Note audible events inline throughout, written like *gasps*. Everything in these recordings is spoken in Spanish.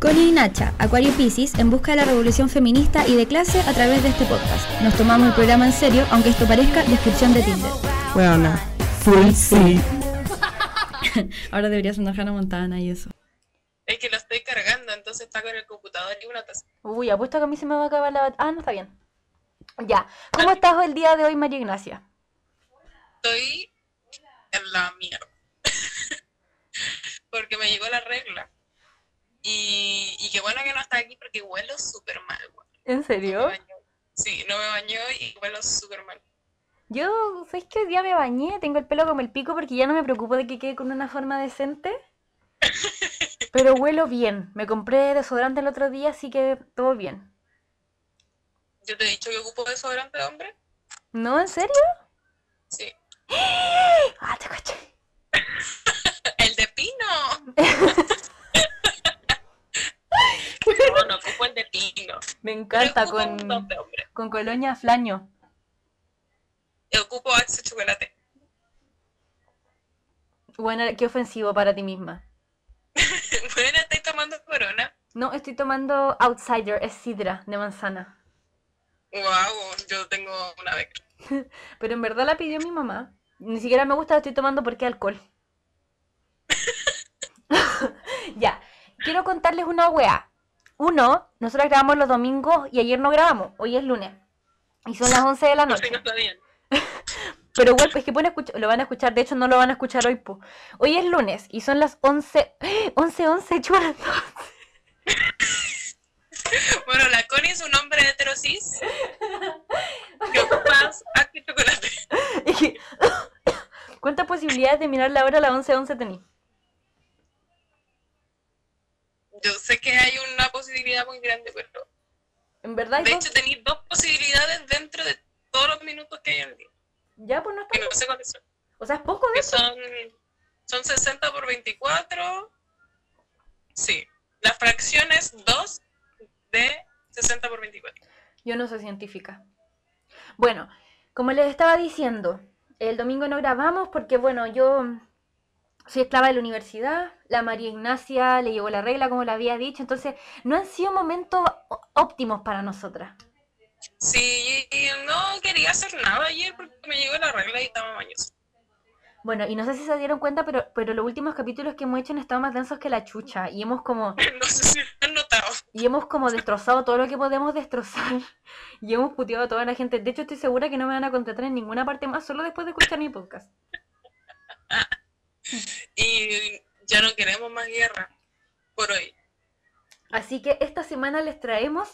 Connie y Nacha, Acuario Pisces, en busca de la revolución feminista y de clase a través de este podcast. Nos tomamos el programa en serio, aunque esto parezca descripción de Tinder. Bueno, full sí. *laughs* Ahora debería sonar Hannah Montana y eso. Es que lo estoy cargando, entonces está con el computador y una taza. Uy, apuesto que a mí se me va a acabar la... Ah, no, está bien. Ya. ¿Cómo estás el día de hoy, María Ignacia? Estoy en la mierda. *laughs* porque me llegó la regla. Y, y qué bueno que no está aquí porque huelo súper mal. güey. ¿En serio? Sí, no me bañó y huelo súper mal. Yo, ¿sabes que hoy día me bañé? Tengo el pelo como el pico porque ya no me preocupo de que quede con una forma decente. *laughs* Pero huelo bien. Me compré desodorante el otro día, así que todo bien. Yo te he dicho que ocupo desodorante de hombre. ¿No? ¿En serio? Sí. *gasps* Ah, te caché. *laughs* El de pino. *laughs* *laughs* no, no ocupo el de pino. Me encanta con, con colonia flaño. Ocupo Axe chocolate. Bueno, qué ofensivo para ti misma. *laughs* bueno, estoy tomando corona. No, estoy tomando Outsider, es sidra de manzana. Wow, yo tengo una beca. *laughs* Pero en verdad la pidió mi mamá. Ni siquiera me gusta, la estoy tomando porque alcohol. ya, quiero contarles una weá. Uno, nosotros grabamos los domingos y ayer no grabamos, hoy es lunes. Y son las 11 de la No noche. no. *laughs* Pero igual, es que pueden escuchar, lo van a escuchar, de hecho no lo van a escuchar hoy. po. Hoy es lunes y son las 11, 11, 11, chulas. Bueno, la Connie es un hombre heterosis *laughs* que chocolate. *laughs* *coughs* ¿Cuántas posibilidades de mirar la hora a las 11, 11 tení? Yo sé que hay una posibilidad muy grande, pero En verdad, de hecho tenéis dos posibilidades dentro de todos los minutos que hay en el día. ya pues no Que está. no sé cuáles son. O sea, es poco de Que eso. son, son 60 por 24. Sí. La fracción es 2 de 60 por 24. Yo no soy científica. Bueno, como les estaba diciendo, el domingo no grabamos porque, bueno, yo soy esclava de la universidad, la María Ignacia le llegó la regla, como le había dicho, entonces no han sido momentos óptimos para nosotras. Sí, no quería hacer nada ayer porque me llegó la regla y estaba mañosa. Bueno, y no sé si se dieron cuenta, pero, pero los últimos capítulos que hemos hecho han estado más densos que la chucha y hemos como *laughs* No sé si han notado. y hemos como destrozado todo lo que podemos destrozar *laughs* y hemos puteado a toda la gente. De hecho, estoy segura que no me van a contratar en ninguna parte más solo después de escuchar mi podcast. *laughs* Y ya no queremos más guerra por hoy. Así que esta semana les traemos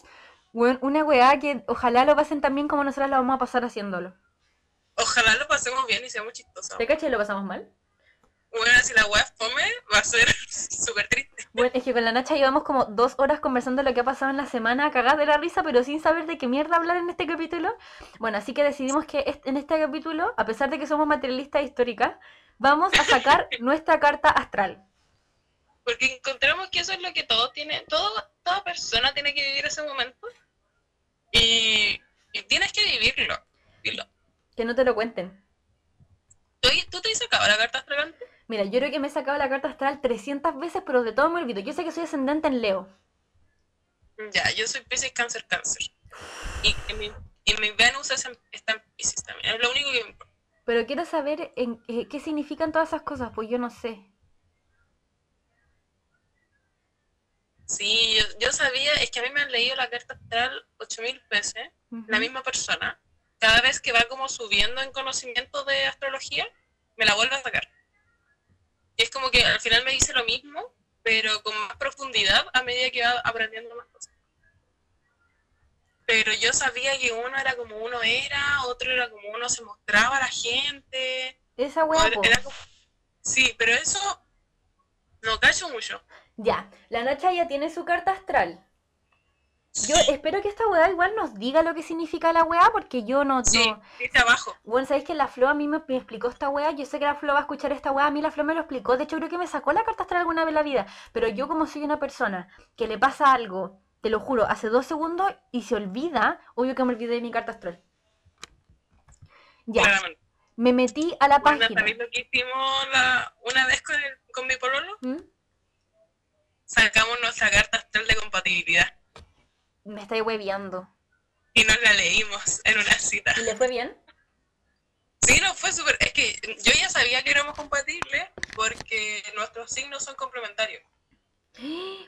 una weá que ojalá lo pasen tan bien como nosotras lo vamos a pasar haciéndolo. Ojalá lo pasemos bien y seamos chistosos. ¿Te cachai? ¿Lo pasamos mal? Bueno, si la web fome, va a ser *laughs* súper triste. Bueno, es que con la Nacha llevamos como dos horas conversando lo que ha pasado en la semana, cagada de la risa, pero sin saber de qué mierda hablar en este capítulo. Bueno, así que decidimos que en este capítulo, a pesar de que somos materialistas históricas, vamos a sacar *laughs* nuestra carta astral. Porque encontramos que eso es lo que todo tiene, todo, toda persona tiene que vivir ese momento. Y, y tienes que vivirlo. Que no te lo cuenten. ¿Tú, tú te has sacado la carta astral antes? Mira, yo creo que me he sacado la carta astral 300 veces, pero de todo me olvido. Yo sé que soy ascendente en Leo. Ya, yo soy Pisces Cáncer Cáncer. Y, y mi, y mi Venus es en- está en Pisces también. Es lo único que me importa. Pero quiero saber en, eh, qué significan todas esas cosas, pues yo no sé. Sí, yo, yo sabía, es que a mí me han leído la carta astral 8000 veces, la misma persona. Cada vez que va como subiendo en conocimiento de astrología, me la vuelve a sacar. Y es como que al final me dice lo mismo, pero con más profundidad a medida que va aprendiendo más cosas. Pero yo sabía que uno era como uno era, otro era como uno se mostraba a la gente. Esa era como- Sí, pero eso no cacho mucho. Ya, la Nacha ya tiene su carta astral. Yo espero que esta weá igual nos diga lo que significa la weá, porque yo no... Sí, no- dice abajo. Bueno, sabéis que la Flo a mí me, me explicó esta weá. Yo sé que la Flo va a escuchar esta weá. A mí la Flo me lo explicó. De hecho, creo que me sacó la carta astral alguna vez en la vida. Pero yo, como soy una persona que le pasa algo, te lo juro, hace dos segundos y se olvida, obvio que me olvidé de mi carta astral. Ya, Claramente. me metí a la Bueno, página. ¿sabéis lo que hicimos la- una vez con, el- con mi pololo? ¿Mm? sacamos nuestra carta astral de compatibilidad Me estáis hueviando. y nos la leímos en una cita. ¿Y le fue bien? Sí, no fue súper. Es que yo ya sabía que éramos compatibles porque nuestros signos son complementarios.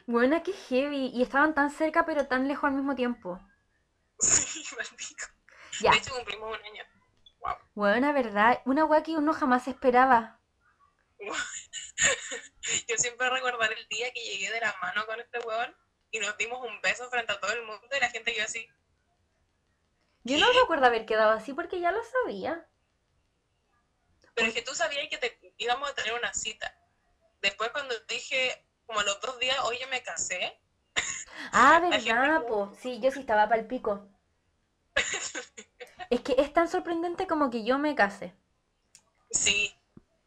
Buena, qué heavy. Y estaban tan cerca pero tan lejos al mismo tiempo. Sí, *laughs* maldito. Ya. De hecho, cumplimos un año. Wow. Buena, ¿verdad? Una weá que uno jamás esperaba. *laughs* Yo siempre recordar el día que llegué de la mano con este huevón y nos dimos un beso frente a todo el mundo y la gente quedó así. Yo no recuerdo haber quedado así porque ya lo sabía. Pero es que tú sabías que te íbamos a tener una cita. Después cuando dije, como a los dos días, oye, me casé, Ah, *laughs* ¿verdad, po? Sí, yo sí estaba pa'l pico. *laughs* Es que es tan sorprendente como que yo me case. sí,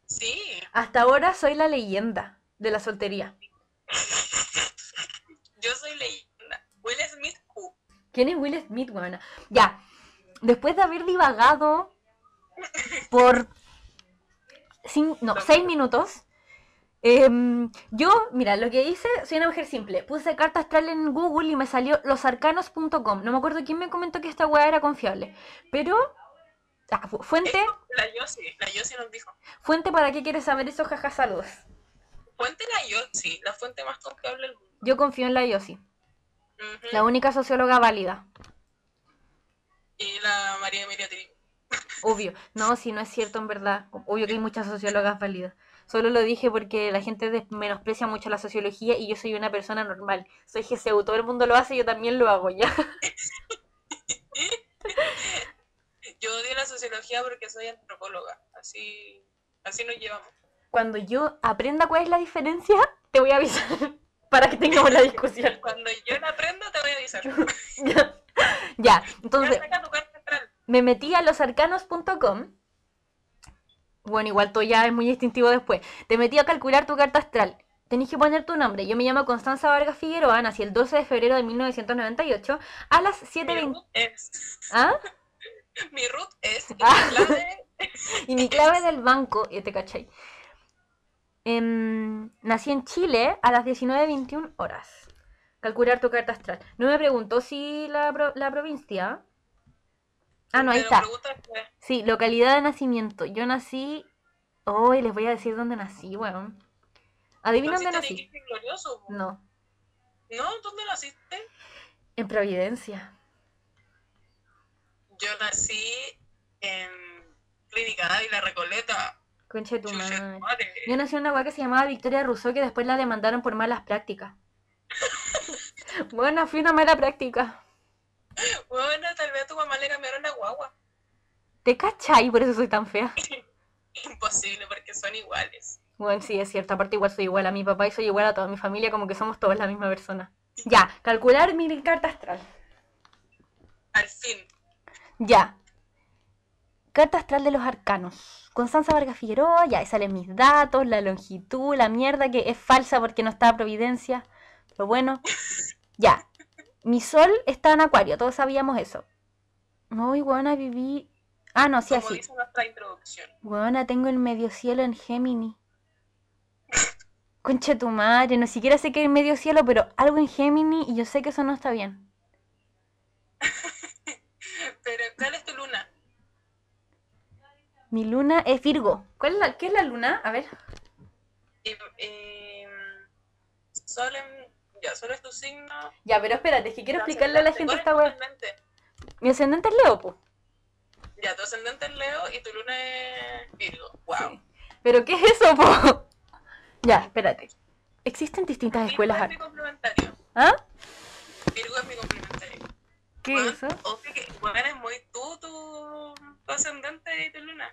sí, Hasta ahora soy la leyenda de la soltería. *laughs* yo soy leyenda. Will Smith, who? ¿Quién es Will Smith, weona? Ya, después de haber divagado por cin- no, seis minutos, em, yo, mira, lo que hice, soy una mujer simple. Puse carta astral en Google y me salió losarcanos.com. No me acuerdo quién me comentó que esta weá era confiable. Pero, ah, fu- fuente, La Yossi, la Yossi nos dijo. fuente, ¿para qué quieres saber eso? Jaja, saludos. Fuente la Yossi, la fuente más confiable del mundo. Yo confío en la Yossi, la única socióloga válida. Y la María Emilia. Obvio. No, si no es cierto en verdad. Obvio que hay muchas sociólogas válidas. Solo lo dije porque la gente menosprecia mucho la sociología y yo soy una persona normal. Soy GCU, todo el mundo lo hace, yo también lo hago, ¿ya? Yo odio la sociología porque soy antropóloga. Así, así nos llevamos. Cuando yo aprenda cuál es la diferencia, te voy a avisar *laughs* para que tengamos la discusión. Cuando yo la aprenda, te voy a avisar. *laughs* ya, Ya, Ya entonces saca tu carta astral. Me metí a losarcanos.com. Bueno, igual todo ya es muy distintivo después. Te metí a calcular tu carta astral. Tenés que poner tu nombre. Yo me llamo Constanza Vargas Figueroa, nací el 12 de febrero de 1998 a las Mi 7.20. root es. ¿Ah? *laughs* Mi root es. *laughs* y Ah. mi clave- *laughs* Y mi clave del banco, y te cachai. Em, nací en Chile a las 19.21 horas. Calcular tu carta astral. No me preguntó si la, pro- la provincia. Ah, no, ahí está. Sí, localidad de nacimiento. Yo nací. Hoy les voy a decir dónde nací, weón. Adivina dónde ¿Naciste en nací. Glorioso? No, ¿No? ¿Dónde naciste? en Providencia. Yo nací en Clínica Ávila Recoleta. Concha de tu madre. Yo nací en una weá que se llamaba Victoria Rousseau que después la demandaron por malas prácticas. *laughs* bueno, fui una mala práctica. *laughs* Bueno, tal vez a tu mamá le cambiaron la guagua. ¿Te cachai? Por eso soy tan fea. *laughs* Imposible, porque son iguales. Bueno, sí, es cierto. Aparte, igual soy igual a mi papá y soy igual a toda mi familia, como que somos todos la misma persona. Ya, calcular mi carta astral. Al fin. Ya. Carta astral de los arcanos. Constanza Vargas Figueroa, ya ahí salen mis datos, la longitud, la mierda que es falsa porque no está a Providencia. Pero bueno, *laughs* ya. Mi sol está en Acuario, todos sabíamos eso. No, y buena, viví. Ah, no, sí, como así. dice nuestra introducción. Buena, tengo el medio cielo en Gémini. Concha tu madre, no siquiera sé que hay medio cielo, pero algo en Gémini y yo sé que eso no está bien. *laughs* Pero, ¿cuál es tu luna? Mi luna es Virgo. ¿Cuál es la, ¿Qué es la luna? A ver. Y, sol en... Ya, sol es tu signo. Ya, pero espérate, es que quiero explicarle a la gente ¿Cuál es esta web. Mi ascendente es Leo, po. Ya, tu ascendente es Leo y tu luna es Virgo. Wow. Sí. ¿Pero qué es eso, po? *laughs* Ya, espérate. Existen distintas Virgo escuelas. es mi complementario. ¿Ah? Virgo es mi complementario. ¿Qué es eso? Obvio que, bueno, eres muy tú, tu, tu ascendente y tu luna.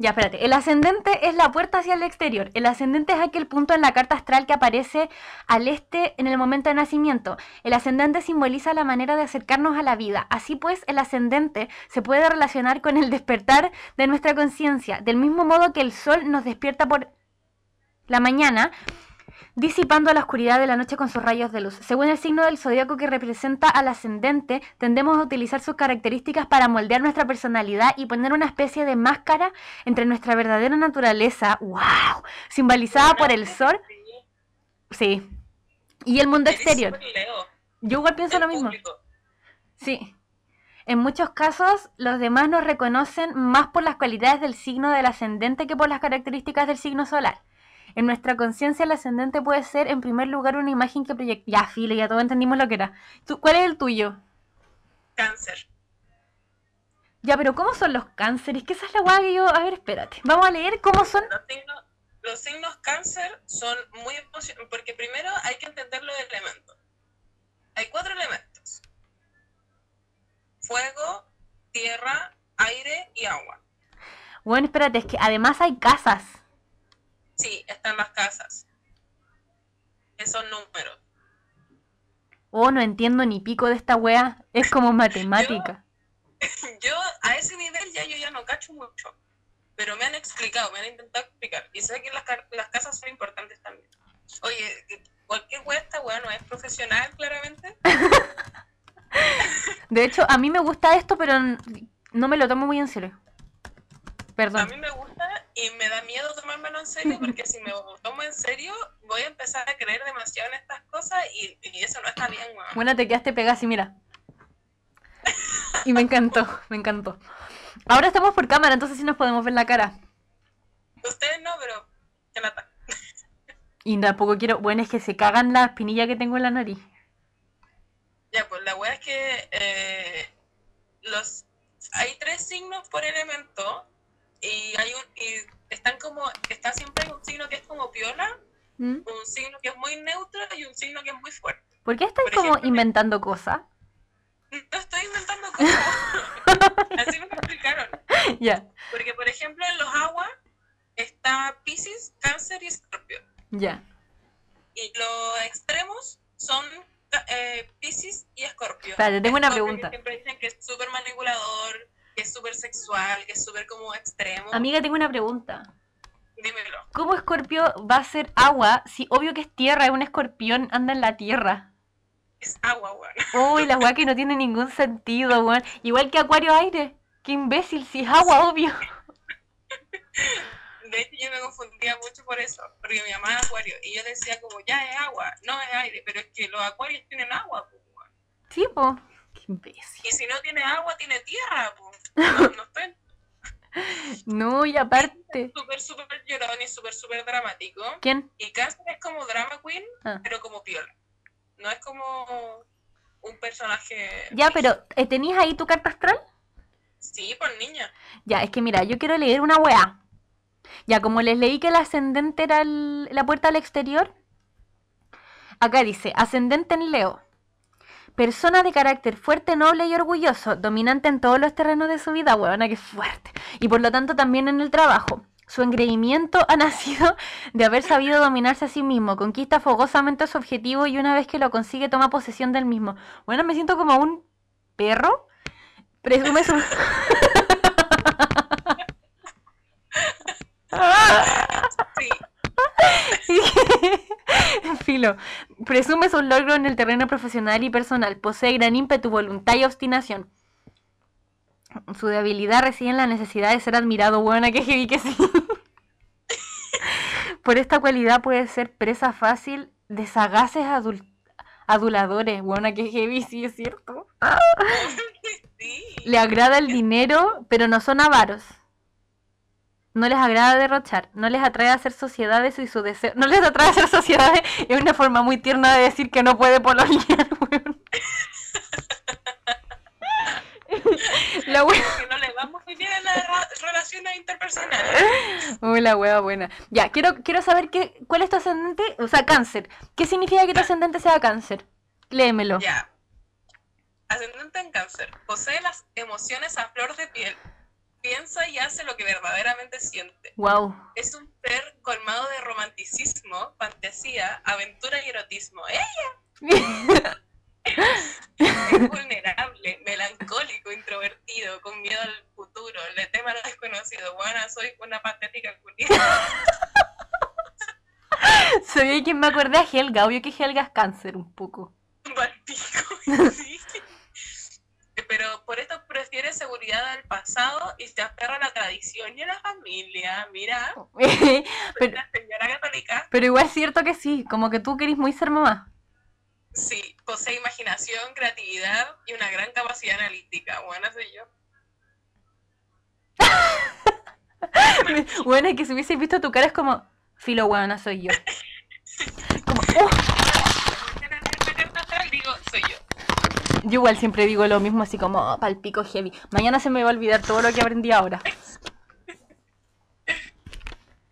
Ya, espérate. El ascendente es la puerta hacia el exterior. El ascendente es aquel punto en la carta astral que aparece al este en el momento de nacimiento. El ascendente simboliza la manera de acercarnos a la vida. Así pues, el ascendente se puede relacionar con el despertar de nuestra conciencia, del mismo modo que el sol nos despierta por la mañana, disipando la oscuridad de la noche con sus rayos de luz. Según el signo del zodiaco que representa al ascendente, tendemos a utilizar sus características para moldear nuestra personalidad y poner una especie de máscara entre nuestra verdadera naturaleza, wow, simbolizada por el sol, Sí. Y el mundo exterior. Yo igual pienso lo mismo. Sí. En muchos casos, los demás nos reconocen más por las cualidades del signo del ascendente que por las características del signo solar. En nuestra conciencia, el ascendente puede ser, en primer lugar, una imagen que proyecta. Ya, filo, ya todos entendimos lo que era. ¿Tú- ¿Cuál es el tuyo? Cáncer. Ya, pero ¿cómo son los cánceres? Que esa es la guay que yo. A ver, espérate. Vamos a leer cómo son. Los signos, los signos cáncer son muy emocionantes, porque primero hay que entender los elementos. Hay cuatro elementos. Fuego, tierra, aire y agua. Bueno, espérate, es que además hay casas. Sí, están las casas. Esos números. Oh, no entiendo ni pico de esta wea. Es como *laughs* matemática. *laughs* Yo a ese nivel ya yo ya no cacho mucho. Pero me han explicado, me han intentado explicar. Y sé que las, casas son importantes también. Oye, cualquier wea esta wea no es profesional, claramente. *laughs* De hecho, a mí me gusta esto, pero no me lo tomo muy en serio. A Perdón. mí me gusta y me da miedo tomármelo en serio porque si me lo tomo en serio voy a empezar a creer demasiado en estas cosas y, y eso no está bien, weón. Bueno, te quedaste pegada así, mira. Y me encantó, me encantó. Ahora estamos por cámara, entonces sí nos podemos ver la cara. Ustedes no, pero que lata. Y tampoco quiero. Bueno, es que se cagan la espinilla que tengo en la nariz. Ya, pues la wea es que eh, los hay tres signos por elemento y hay un y están como está siempre un signo que es como piola, ¿Mm? un signo que es muy neutro y un signo que es muy fuerte. ¿Por qué estáis Por como ejemplo, inventando cosas? No estoy inventando cosas. *laughs* Así me lo explicaron. *laughs* Ya, Porque, por ejemplo, en los aguas está Pisces, Cáncer y Escorpio. ya. Y los extremos son eh, Pisces y Escorpio. Espérate, tengo una pregunta. Que siempre dicen que es súper manipulador, que es súper sexual, que es súper como extremo. Amiga, tengo una pregunta. Dímelo. ¿Cómo Escorpio va a ser agua si obvio que es tierra? Es un escorpión, anda en la tierra. Es agua, weón. Uy, la weá que no tiene ningún sentido, weón. Igual que Acuario Aire. Qué imbécil, si es agua, obvio. De hecho, yo me confundía mucho por eso, porque mi mamá es acuario y yo decía como, ya es agua, no es aire, pero es que los acuarios tienen agua, pues, weón. Sí, po. Qué imbécil. Y si no tiene agua, tiene tierra, pues. No, no estoy No, y aparte. súper, súper llorón y súper, súper dramático. ¿Quién? Y Cáncer es como drama queen, Ah. pero como piola. No es como un personaje. Ya, pero ¿eh, ¿tenías ahí tu carta astral? Sí, por niña. Ya, es que mira, yo quiero leer una weá. Ya, como les leí que el ascendente era el- la puerta al exterior, acá dice, ascendente en Leo. Persona de carácter fuerte, noble y orgulloso, dominante en todos los terrenos de su vida, huevona, que fuerte. Y por lo tanto también en el trabajo. Su engreimiento ha *laughs* nacido de haber sabido dominarse a sí mismo, conquista fogosamente su objetivo y una vez que lo consigue toma posesión del mismo. Bueno, me siento como un perro. Presume su... *laughs* Sí, *laughs* *laughs* Filo. Presume sus logros en el terreno profesional y personal. Posee gran ímpetu, voluntad y obstinación. Su debilidad reside en la necesidad de ser admirado. Buena que heavy que sí. *laughs* Por esta cualidad puede ser presa fácil de sagaces adul- aduladores. Buena que heavy, sí es cierto. *laughs* Le agrada el dinero, pero no son avaros. No les agrada derrochar, no les atrae hacer sociedades y su deseo. No les atrae hacer sociedades, es una forma muy tierna de decir que no puede pololear, weón. *laughs* La wea. Que no le vamos muy bien en las relaciones interpersonales. Uy, la wea buena. Ya, quiero, quiero saber qué, cuál es tu ascendente, o sea, cáncer. ¿Qué significa que tu ascendente sea cáncer? Léemelo. Ya. Ascendente en cáncer. Posee las emociones a flor de piel. Piensa y hace lo que verdaderamente siente. Wow. Es un ser colmado de romanticismo, fantasía, aventura y erotismo. ¡Ella! *laughs* Es vulnerable, melancólico, introvertido, con miedo al futuro, le teme a lo desconocido. Bueno, soy una patética culiada. Soy quien me acordé a Helga, obvio que Helga es cáncer un poco. *laughs* Sí. Pero por esto prefiere seguridad del pasado y se aferra a la tradición y a la familia. Mira, *laughs* pero, señora católica. pero igual es cierto que sí, como que tú querís muy ser mamá. Sí, posee imaginación, creatividad y una gran capacidad analítica. Buena soy yo. *laughs* Bueno, que si hubiese visto tu cara es como, filo huevona soy yo. *laughs* Como, "Uh". Digo, soy yo. Yo igual siempre digo lo mismo, así como, "Oh, palpico heavy. Mañana se me va a olvidar todo lo que aprendí ahora.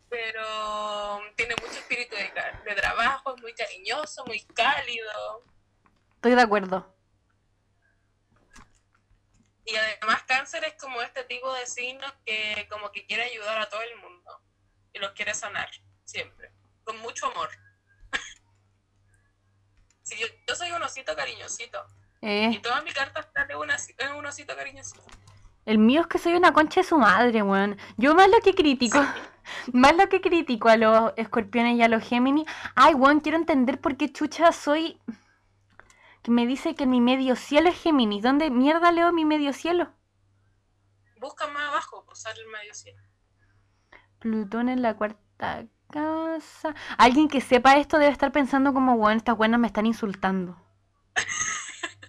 Pero tiene mucho espíritu de, trabajo, es muy cariñoso, muy cálido. Estoy de acuerdo. Y además cáncer es como este tipo de signo que como que quiere ayudar a todo el mundo. Y los quiere sanar, siempre. Con mucho amor. *laughs* Si yo, yo soy un osito cariñosito. Y Eh, toda mi carta está de una- es un osito cariñosito. el mío es que soy una concha de su madre, weón. Yo más lo que critico, *laughs* más lo que critico a los escorpiones y a los Géminis. Ay, weón, quiero entender por qué chucha soy... Que me dice que mi medio cielo es Géminis. ¿Dónde mierda leo mi medio cielo? Busca más abajo, pues sale el medio cielo. Plutón en la cuarta casa. Alguien que sepa esto debe estar pensando como, weón, estas buenas me están insultando. *laughs*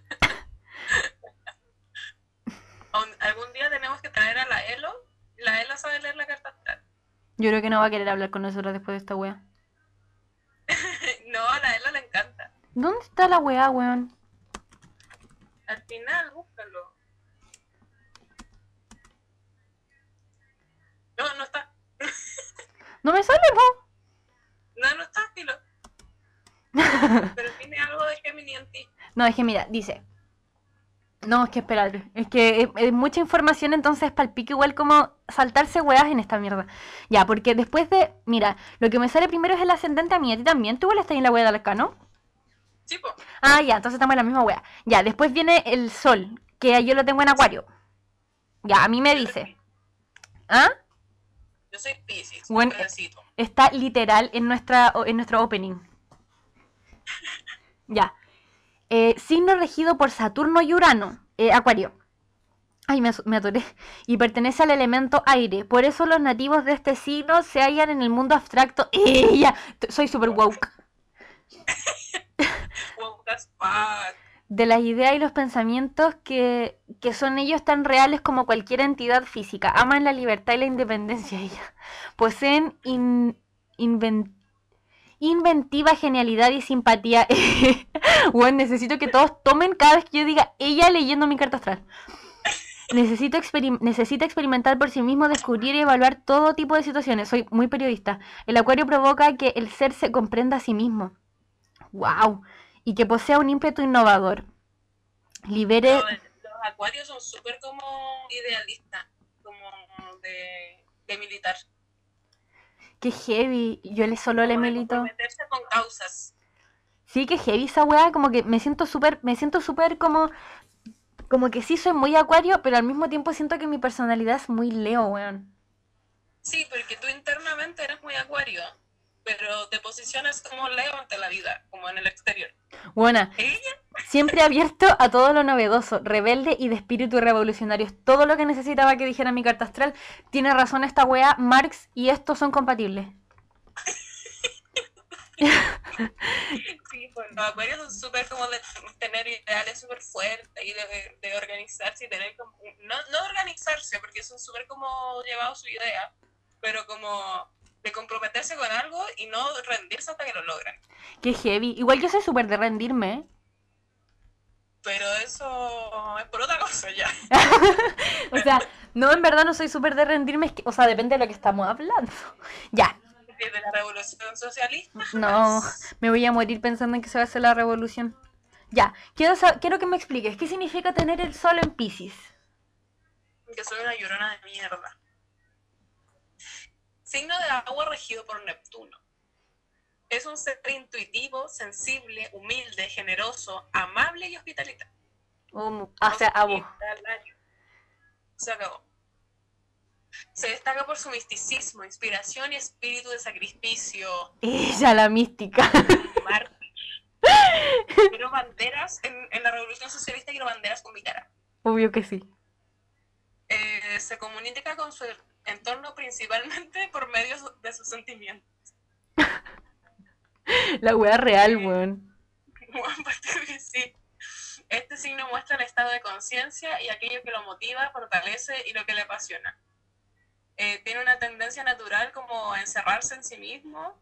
Un- Algún día tenemos que traer a la Elo. La Elo sabe leer la carta astral. Yo creo que no va a querer hablar con nosotros después de esta wea. *laughs* No, a la Elo le encanta. ¿Dónde está la wea, weón? Al final, búscalo. No, no está. *laughs* No me sale, po. No, no está, filo. *laughs* Pero tiene algo de Gemini en ti. No, es que mira, dice. No, es que espérate. Es que es, es mucha información, entonces palpico igual como saltarse weas en esta mierda. Ya, porque después de. Mira, lo que me sale primero es el ascendente a mí. A ti también. Tú igual estás en la wea del arcano. Sí, po. Ah, ya, entonces estamos en la misma wea. Ya, después viene el sol, que yo lo tengo en acuario. Ya, a mí me dice. ¿Ah? Yo soy Pisces. Bueno. Está literal en nuestra en nuestro opening. Ya. Eh, signo regido por Saturno y Urano. eh, Acuario. Ay, me, me atoré. Y pertenece al elemento aire. Por eso los nativos de este signo se hallan en el mundo abstracto. *laughs* ¡Eh, ya! T- Soy super woke. *laughs* De las ideas y los pensamientos que, que son ellos tan reales como cualquier entidad física. Aman la libertad y la independencia. *laughs* Ella. Poseen in- inven- inventiva, genialidad y simpatía. Bueno, necesito que todos tomen cada vez que yo diga ella leyendo mi carta astral. Necesito experim- necesita experimentar por sí mismo, descubrir y evaluar todo tipo de situaciones. Soy muy periodista. El acuario provoca que el ser se comprenda a sí mismo. ¡Wow! Y que posea un ímpetu innovador. Libere. Los, los acuarios son súper como idealistas. Como de, de militar. ¡Qué heavy! Yo le solo le Como milito. comprometerse con causas. Sí, que heavy esa weá. Como que me siento súper. Me siento súper como. Como que sí soy muy acuario, pero al mismo tiempo siento que mi personalidad es muy Leo, weón. Sí, porque tú internamente eres muy acuario. Pero te posicionas como Leo ante la vida, como en el exterior. Buena. Ella Siempre abierto a todo lo novedoso, rebelde y de espíritu revolucionario. Es todo lo que necesitaba que dijera mi carta astral. Tiene razón esta wea, Marx y estos son compatibles. *laughs* Los acuarios son súper como de *laughs* tener ideales súper fuertes y de, de organizarse y tener como, no, no organizarse porque son súper como llevados su idea, pero como de comprometerse con algo y no rendirse hasta que lo logran. Qué heavy. Igual yo soy súper de rendirme. Pero eso es por otra cosa ya. *laughs* O sea, no, en verdad no soy súper de rendirme. o sea, depende de lo que estamos hablando. Ya, Desde la revolución socialista. no, me voy a morir pensando en que se va a hacer la revolución. Ya, quiero, quiero que me expliques, ¿qué significa tener el sol en Pisces? Que soy una llorona de mierda. Signo de agua regido por Neptuno. Es un ser intuitivo, sensible, humilde, generoso, amable y hospitalitario. Um, o sea, a vos. Hospitalario. Se acabó. Se destaca por su misticismo, inspiración y espíritu de sacrificio. Ella, la mística. Quiero banderas. En, en la revolución socialista quiero banderas con mi cara. Obvio que sí. Eh, se comunica con su entorno principalmente por medio de sus sentimientos. La wea real, weón. Aparte que sí. Este signo muestra el estado de conciencia y aquello que lo motiva, fortalece y lo que le apasiona. Eh, tiene una tendencia natural como a encerrarse en sí mismo.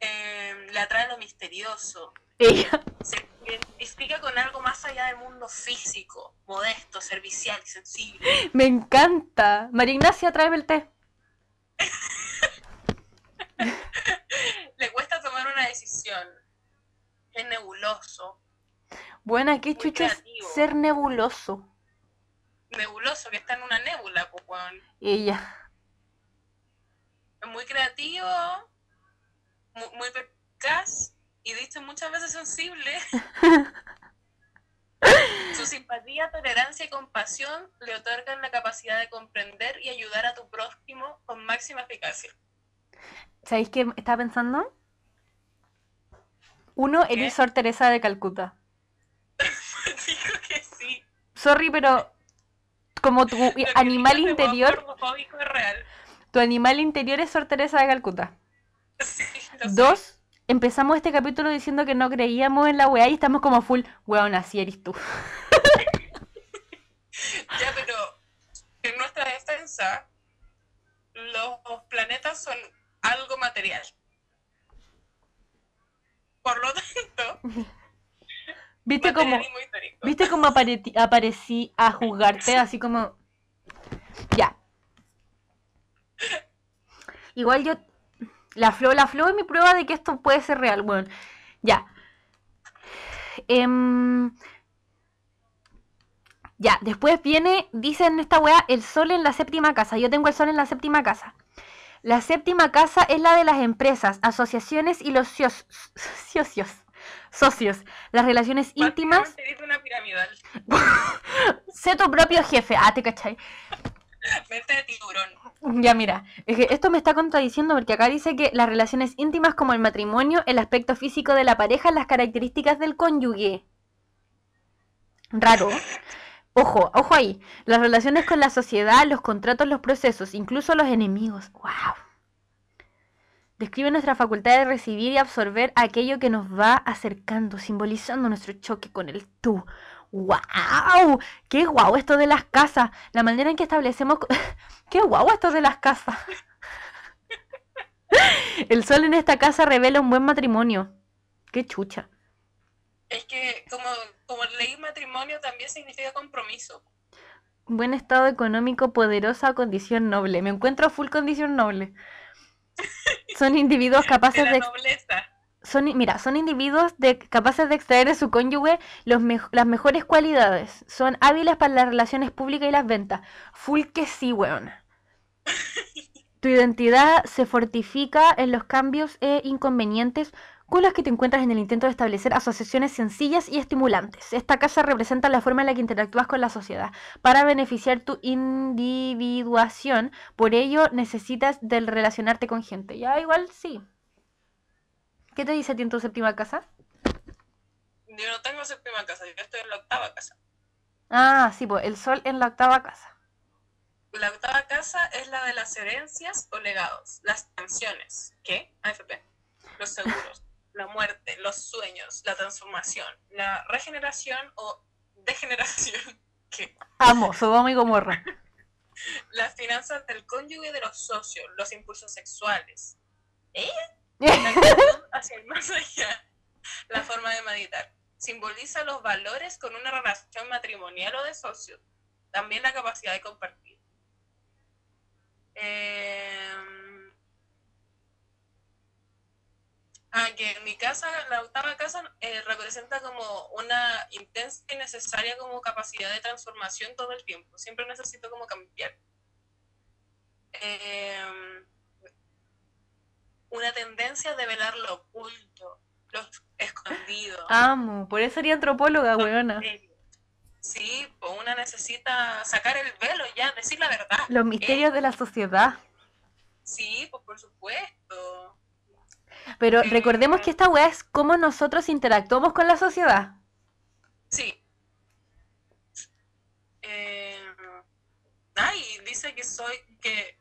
Eh, le atrae lo misterioso. Ella. Se identifica con algo más allá del mundo físico, modesto, servicial y sensible. Me encanta. María Ignacia, tráeme el té. Le cuesta tomar una decisión. Es nebuloso. Buena, qué Muy chucha es ser nebuloso. Nebuloso, que está en una nébula, pues. Ella. Muy creativo, muy, muy perspicaz y dice muchas veces sensible. *laughs* Su simpatía, tolerancia y compasión le otorgan la capacidad de comprender y ayudar a tu prójimo con máxima eficacia. ¿Sabéis qué estaba pensando? Uno, ¿Qué? eres Sor Teresa de Calcuta. *laughs* Digo que sí. Sorry, pero como tu *laughs* Lo animal interior, es real. Tu animal interior es Sor Teresa de Calcuta. Sí. Dos, empezamos este capítulo diciendo que no creíamos en la weá y estamos como full, weón, así eres tú. *laughs* Ya, pero en nuestra defensa, los planetas son algo material. Por lo tanto, *laughs* ¿Viste histórico. ¿viste apareti- aparecí a juzgarte? Así como... Ya. Igual yo... La Flo, la Flo es mi prueba de que esto puede ser real, weón. Ya. Em, Ya, después viene, dicen esta weá, el sol en la séptima casa. Yo tengo el sol en la séptima casa. La séptima casa es la de las empresas, asociaciones y los cios- socios. Socios. Las relaciones íntimas. Básicamente dice una piramidal. *laughs* Sé tu propio jefe. Ah, te cachai. *laughs* Mente de tiburón. Ya, mira, es que esto me está contradiciendo porque acá dice que las relaciones íntimas como el matrimonio, el aspecto físico de la pareja, las características del cónyuge. Raro. Ojo, ojo ahí. Las relaciones con la sociedad, los contratos, los procesos, incluso los enemigos. ¡Wow! Describe nuestra facultad de recibir y absorber aquello que nos va acercando, simbolizando nuestro choque con el tú. ¡Wow! ¡Qué guau esto de las casas! La manera en que establecemos... *laughs* ¡Qué guau esto de las casas! *laughs* El sol en esta casa revela un buen matrimonio. ¡Qué chucha! Es que como, como leí matrimonio también significa compromiso. Buen estado económico, poderosa condición noble. Me encuentro a full condición noble. *laughs* Son individuos De capaces la de... nobleza. Son, mira, son individuos de, capaces de extraer de su cónyuge los las mejores cualidades. Son hábiles para las relaciones públicas y las ventas. Full que sí, weón. *laughs* Tu identidad se fortifica en los cambios e inconvenientes con los que te encuentras en el intento de establecer asociaciones sencillas y estimulantes. Esta casa representa la forma en la que interactúas con la sociedad para beneficiar tu individuación. Por ello necesitas del relacionarte con gente. Ya, igual sí. ¿Qué te dice a ti en tu séptima casa? Yo no tengo séptima casa, yo estoy en la octava casa. Ah, sí, pues el sol en la octava casa. La octava casa es la de las herencias o legados, las pensiones, ¿qué? AFP, los seguros, *laughs* la muerte, los sueños, la transformación, la regeneración o degeneración, *laughs* ¿qué? Amo, Sodoma y Gomorra. Las finanzas del cónyuge y de los socios, los impulsos sexuales, ¿eh? La *laughs* actitud hacia el más allá, la forma de meditar. Simboliza los valores con una relación matrimonial o de socios. También la capacidad de compartir. Eh, ah, que en mi casa, la octava casa, eh, representa como una intensa y necesaria como capacidad de transformación todo el tiempo. Siempre necesito como cambiar. Eh, una tendencia de velar lo oculto, lo escondido. Amo, por eso sería antropóloga, weona. Sí, pues una necesita sacar el velo ya, decir la verdad. Los misterios de la sociedad. Sí, pues por supuesto. Pero Eh, recordemos que esta weá es cómo nosotros interactuamos con la sociedad. Sí. Eh, ay, dice que soy, que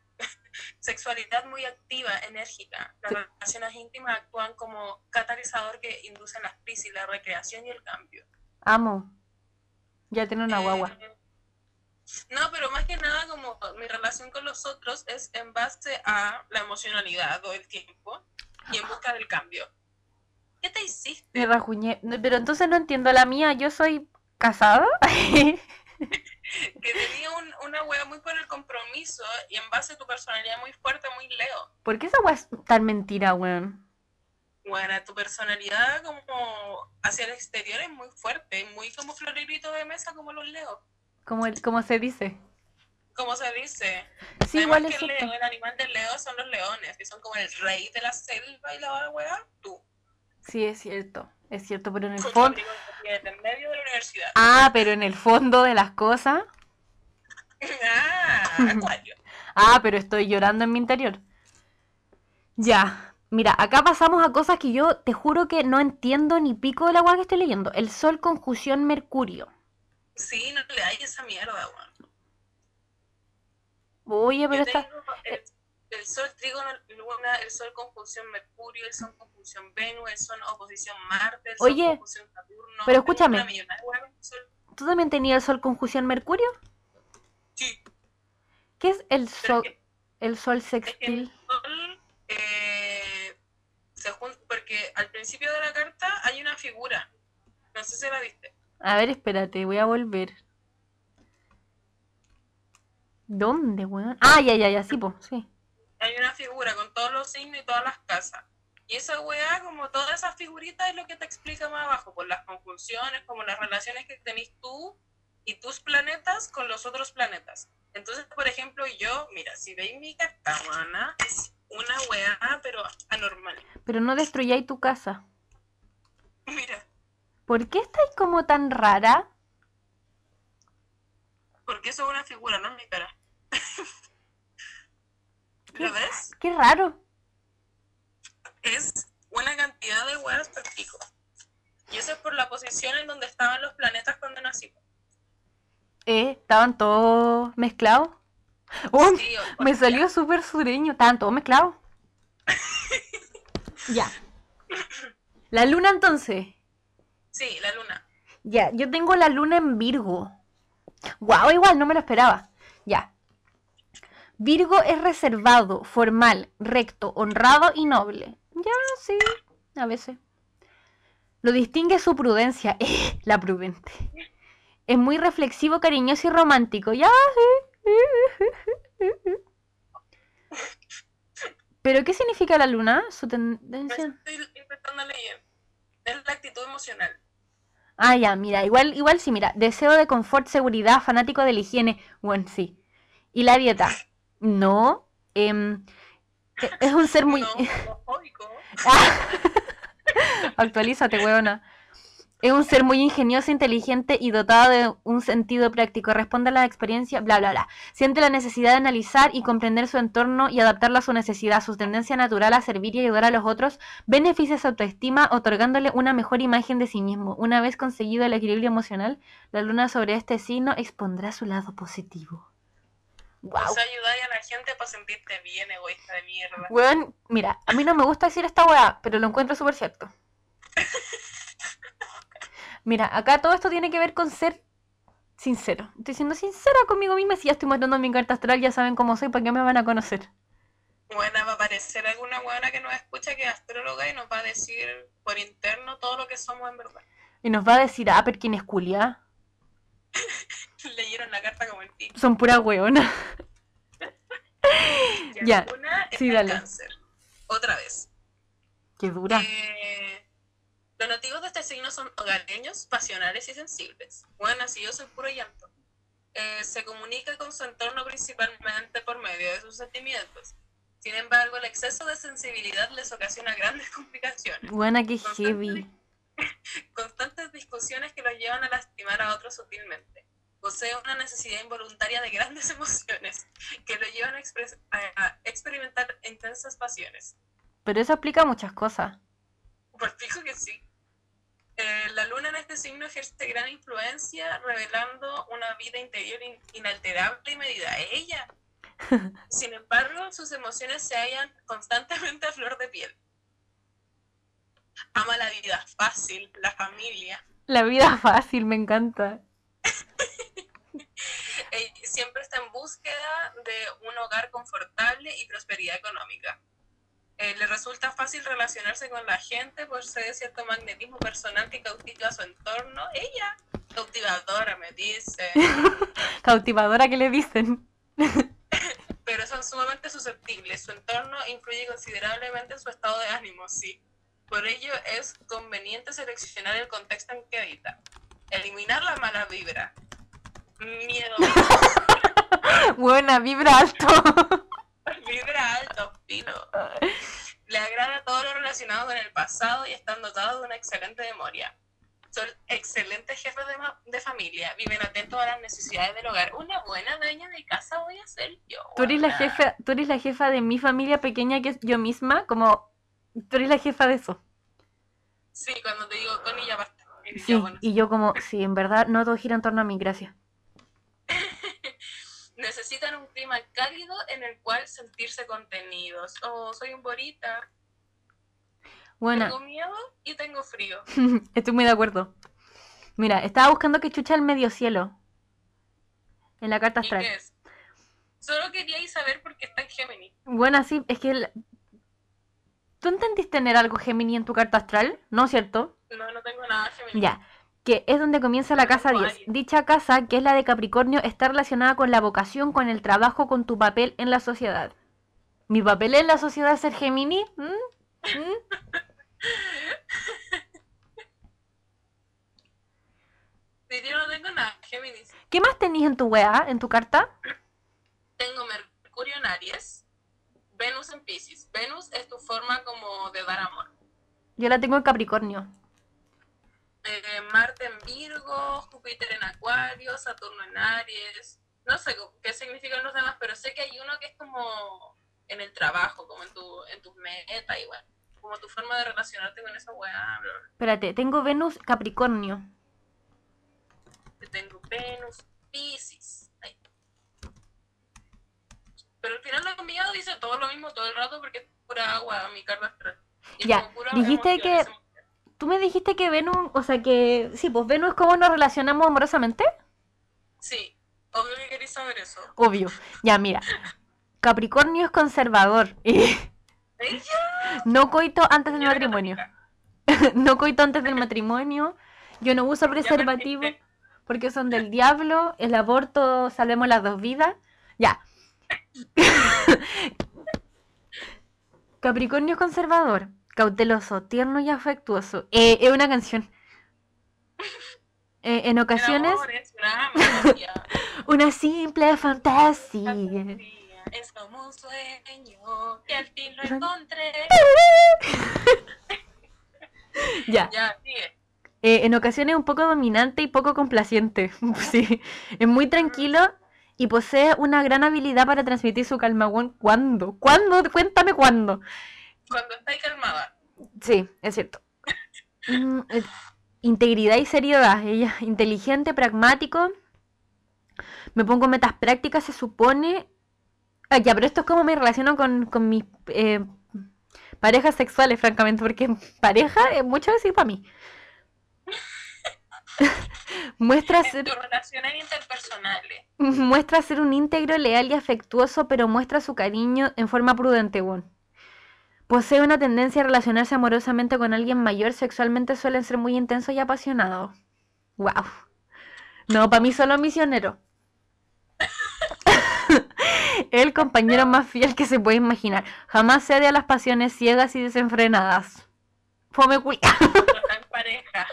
Sexualidad muy activa, enérgica. Las relaciones íntimas actúan como catalizador que inducen la crisis, la recreación y el cambio. Amo. Ya tiene una guagua. Eh, no, pero más que nada como mi relación con los otros es en base a la emocionalidad o el tiempo y en busca del cambio. ¿Qué te hiciste? Me rajuñé. Pero entonces no entiendo la mía. Yo soy casada. *laughs* *laughs* Que tenía un- una wea muy por el compromiso y en base a tu personalidad muy fuerte, muy leo. ¿Por qué esa weá es tan mentira, weón? Bueno, tu personalidad como hacia el exterior es muy fuerte, muy como florerito de mesa como los leo. Como, el, como se dice. Como se dice. Sí, Además igual que es el, cierto. leo, el animal del leo son los leones, que son como el rey de la selva y la wea, tú. Sí, es cierto. Es cierto, pero en el fondo. en medio de la universidad. Ah, pero en el fondo de las cosas. Ah, *laughs* acuario. Ah, pero estoy llorando en mi interior. Ya. Mira, acá pasamos a cosas que yo te juro que no entiendo ni pico de la weá que estoy leyendo. El Sol conjunción Mercurio. Sí, no le hay esa mierda, weón. Oye, pero Yo está. tengo el, el sol trígono luna, el sol conjunción Mercurio, el sol conjunción Venus, el sol oposición Marte, el sol Oye, conjunción Saturno. pero escúchame. ¿Tú también tenías el Sol conjunción Mercurio? Sí, ¿Qué es el Sol, que, el sol que el sextil? sol eh, se junta, porque al principio de la carta hay una figura. No sé si la viste. A ver, espérate, voy a volver. ¿Dónde, weón? Ah, ya, ya, ya, sí, po, sí. Hay una figura con todos los signos y todas las casas. Y esa weá, como todas esas figuritas, es lo que te explica más abajo, por las conjunciones, como las relaciones que tenés tú y tus planetas con los otros planetas. Entonces, por ejemplo, yo, mira, si veis mi carta, es una weá, pero anormal. Pero no destruyáis tu casa. *laughs* Mira, ¿Por qué estáis como tan rara? porque eso es una figura, no es mi cara. *laughs* ¿Lo ves? Qué raro. es una cantidad de weas per pico. Y eso es por la posición en donde estaban los planetas cuando nací. Eh, estaban todos mezclados. Oh, Sí, me salió súper sureño. Estaban todos mezclados. *laughs* ya. La luna entonces. Sí, la luna. Ya, yo tengo la luna en Virgo. Guau, igual, no me lo esperaba. Ya. Virgo es reservado, formal, recto, honrado y noble. Ya, sí, a veces. Lo distingue su prudencia, *laughs* eh, la prudente. Es muy reflexivo, cariñoso y romántico. Ya, sí. ¿Pero qué significa la luna? Su tendencia. estoy intentando leer. Es la actitud emocional. Ah, ya, mira, igual, igual sí, mira, deseo de confort, seguridad, fanático de la higiene, bueno, sí. Y la dieta, no, em, e- es un ser muy... *laughs* *laughs* Actualízate, weona. Es un ser muy ingenioso, inteligente y dotado de un sentido práctico. Responde a la experiencia, bla, bla, bla. Siente la necesidad de analizar y comprender su entorno y adaptarlo a su necesidad. Su tendencia natural a servir y ayudar a los otros beneficia su autoestima, otorgándole una mejor imagen de sí mismo. Una vez conseguido el equilibrio emocional, la luna sobre este signo expondrá su lado positivo. Wow. O sea, ayudáis a la gente para sentirte bien, egoísta de mierda. Weón, mira, a mí no me gusta decir esta weá, pero lo encuentro súper cierto. Mira, acá todo esto tiene que ver con ser sincero. Estoy siendo sincera conmigo misma. Si ya estoy mostrando mi carta astral, ya saben cómo soy, ¿para qué me van a conocer? Buena, va a aparecer alguna buena que nos escucha que es astróloga y nos va a decir por interno todo lo que somos en verdad. Y nos va a decir, ah, pero quién es culia. *laughs* *laughs* Leyeron la carta como el pico. Son pura weona. *laughs* Ya, Una es sí, el dale. cáncer. Otra vez. Qué dura. Eh, los nativos de este signo son hogareños, pasionales y sensibles. Bueno, así yo soy puro llanto. Eh, se comunica con su entorno principalmente por medio de sus sentimientos. Sin embargo, el exceso de sensibilidad les ocasiona grandes *laughs* complicaciones. Buena que heavy. Constantes discusiones que los llevan a lastimar a otros sutilmente. Posee una necesidad involuntaria de grandes *laughs* emociones que lo llevan a, expres- a- a experimentar intensas pasiones. Pero eso explica muchas cosas. Por fijo que sí. Eh, la luna en este signo ejerce gran influencia, revelando una vida interior in- inalterable y medida. Ella, *laughs* Sin embargo, sus emociones se hallan constantemente a flor de piel. Ama la vida fácil, la familia. La vida fácil, me encanta. *laughs* Eh, siempre está en búsqueda de un hogar confortable y prosperidad económica. Eh, le resulta fácil relacionarse con la gente, posee cierto magnetismo personal que cautiva su entorno. Ella, cautivadora, me dice. *laughs* Cautivadora que le dicen. *laughs* pero son sumamente susceptibles. Su entorno influye considerablemente en su estado de ánimo, sí. Por ello es conveniente seleccionar el contexto en que habita. Eliminar la mala vibra. Miedo. *laughs* Buena, vibra alto. *laughs* vibra alto, fino. Le agrada todo lo relacionado con el pasado y están dotados de una excelente memoria. Son excelentes jefes de, de familia, viven atentos a las necesidades del hogar. Una buena dueña de casa voy a ser yo. Tú eres la jefa, tú eres la jefa de mi familia pequeña que es yo misma, como tú eres la jefa de eso. Sí, cuando te digo con ella basta. Y Sí, y yo como, sí, en verdad no todo gira en torno a mí, gracias. Necesitan un clima cálido en el cual sentirse contenidos. Oh, soy un borita. Buena, Tengo miedo y tengo frío. *laughs* estoy muy de acuerdo. Mira, estaba buscando que chucha el medio cielo. En la carta ¿Y astral. qué es? Solo quería ir saber por qué está en Géminis. Bueno, sí, es que... el- ¿Tú entendiste tener algo Gemini en tu carta astral? ¿No, cierto? No, no tengo nada Géminis. Ya, que es donde comienza la casa Tengo 10. Aries. Dicha casa, que es la de Capricornio, está relacionada con la vocación, con el trabajo, con tu papel en la sociedad. ¿Mi papel en la sociedad es ser Gemini? ¿Mm? ¿Mm? Sí, yo no tengo nada Géminis. ¿Qué más tenías en tu weá, en tu carta? Tengo Mercurio en Aries, Venus en Pisces. Venus es tu forma como de dar amor. Yo la tengo en Capricornio. Eh, Marte en Virgo, Júpiter en Acuario, Saturno en Aries. No sé qué significan los demás, pero sé que hay uno que es como en el trabajo, como en, tu, en tus metas, igual. Como tu forma de relacionarte con esa weá. Espérate, tengo Venus Capricornio. Tengo Venus, Pisces. Pero al final lo mío dice todo lo mismo todo el rato porque es pura agua mi carta astral. Y Ya, dijiste que- emociones. Tú me dijiste que Venus, o sea que... Sí, pues Venus, ¿cómo nos relacionamos amorosamente? Sí, obvio que queréis saber eso. Obvio. Ya, mira. Capricornio es conservador. *laughs* No coito antes del matrimonio. *laughs* no coito antes del matrimonio. Yo no uso *laughs* preservativo porque son del diablo. El aborto, salvemos las dos vidas. Ya. Capricornio es conservador, cauteloso, tierno y afectuoso. Eh, es una canción. Eh, en ocasiones, amor es *laughs* una simple fantasía. fantasía, Es como un sueño que al fin lo encontré. *laughs* Ya. Ya, sigue. Eh, en ocasiones un poco dominante y poco complaciente. *laughs* Sí, es muy tranquilo y posee una gran habilidad para transmitir su calma. ¿Cuándo? ¿Cuándo? Cuéntame cuándo. Cuando estáis calmada. Sí, es cierto. Mm, eh, integridad y seriedad. Ella, inteligente, pragmático. Me pongo metas prácticas, se supone. Ah, ya, pero esto es como me relaciono con, con mis eh, parejas sexuales, francamente, porque pareja es mucho decir para mí. *laughs* Muestra En ser, tus relaciones interpersonales. *laughs* muestra ser un íntegro, leal y afectuoso, pero muestra su cariño en forma prudente, weón. Posee una tendencia a relacionarse amorosamente con alguien mayor, sexualmente suelen ser muy intensos y apasionados. Wow. No, para mí solo misionero. *laughs* El compañero más fiel que se puede imaginar. Jamás cede a las pasiones ciegas y desenfrenadas. Fome en *laughs* *laughs* pareja.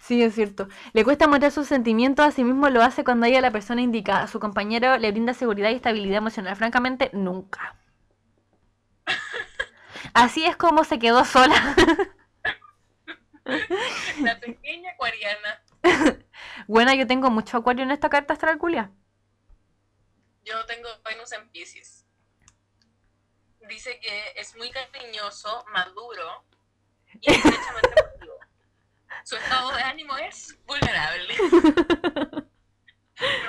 Sí, es cierto. Le cuesta mostrar sus sentimientos, así mismo lo hace cuando haya la persona indicada. Su compañero le brinda seguridad y estabilidad emocional. Francamente, nunca. Así es como se quedó sola. *laughs* La pequeña acuariana. Bueno, yo tengo mucho acuario en esta carta astral culia. Yo tengo Venus en Pisces. Dice que es muy cariñoso, maduro y estrechamente emotivo. Su estado de ánimo es vulnerable. *laughs*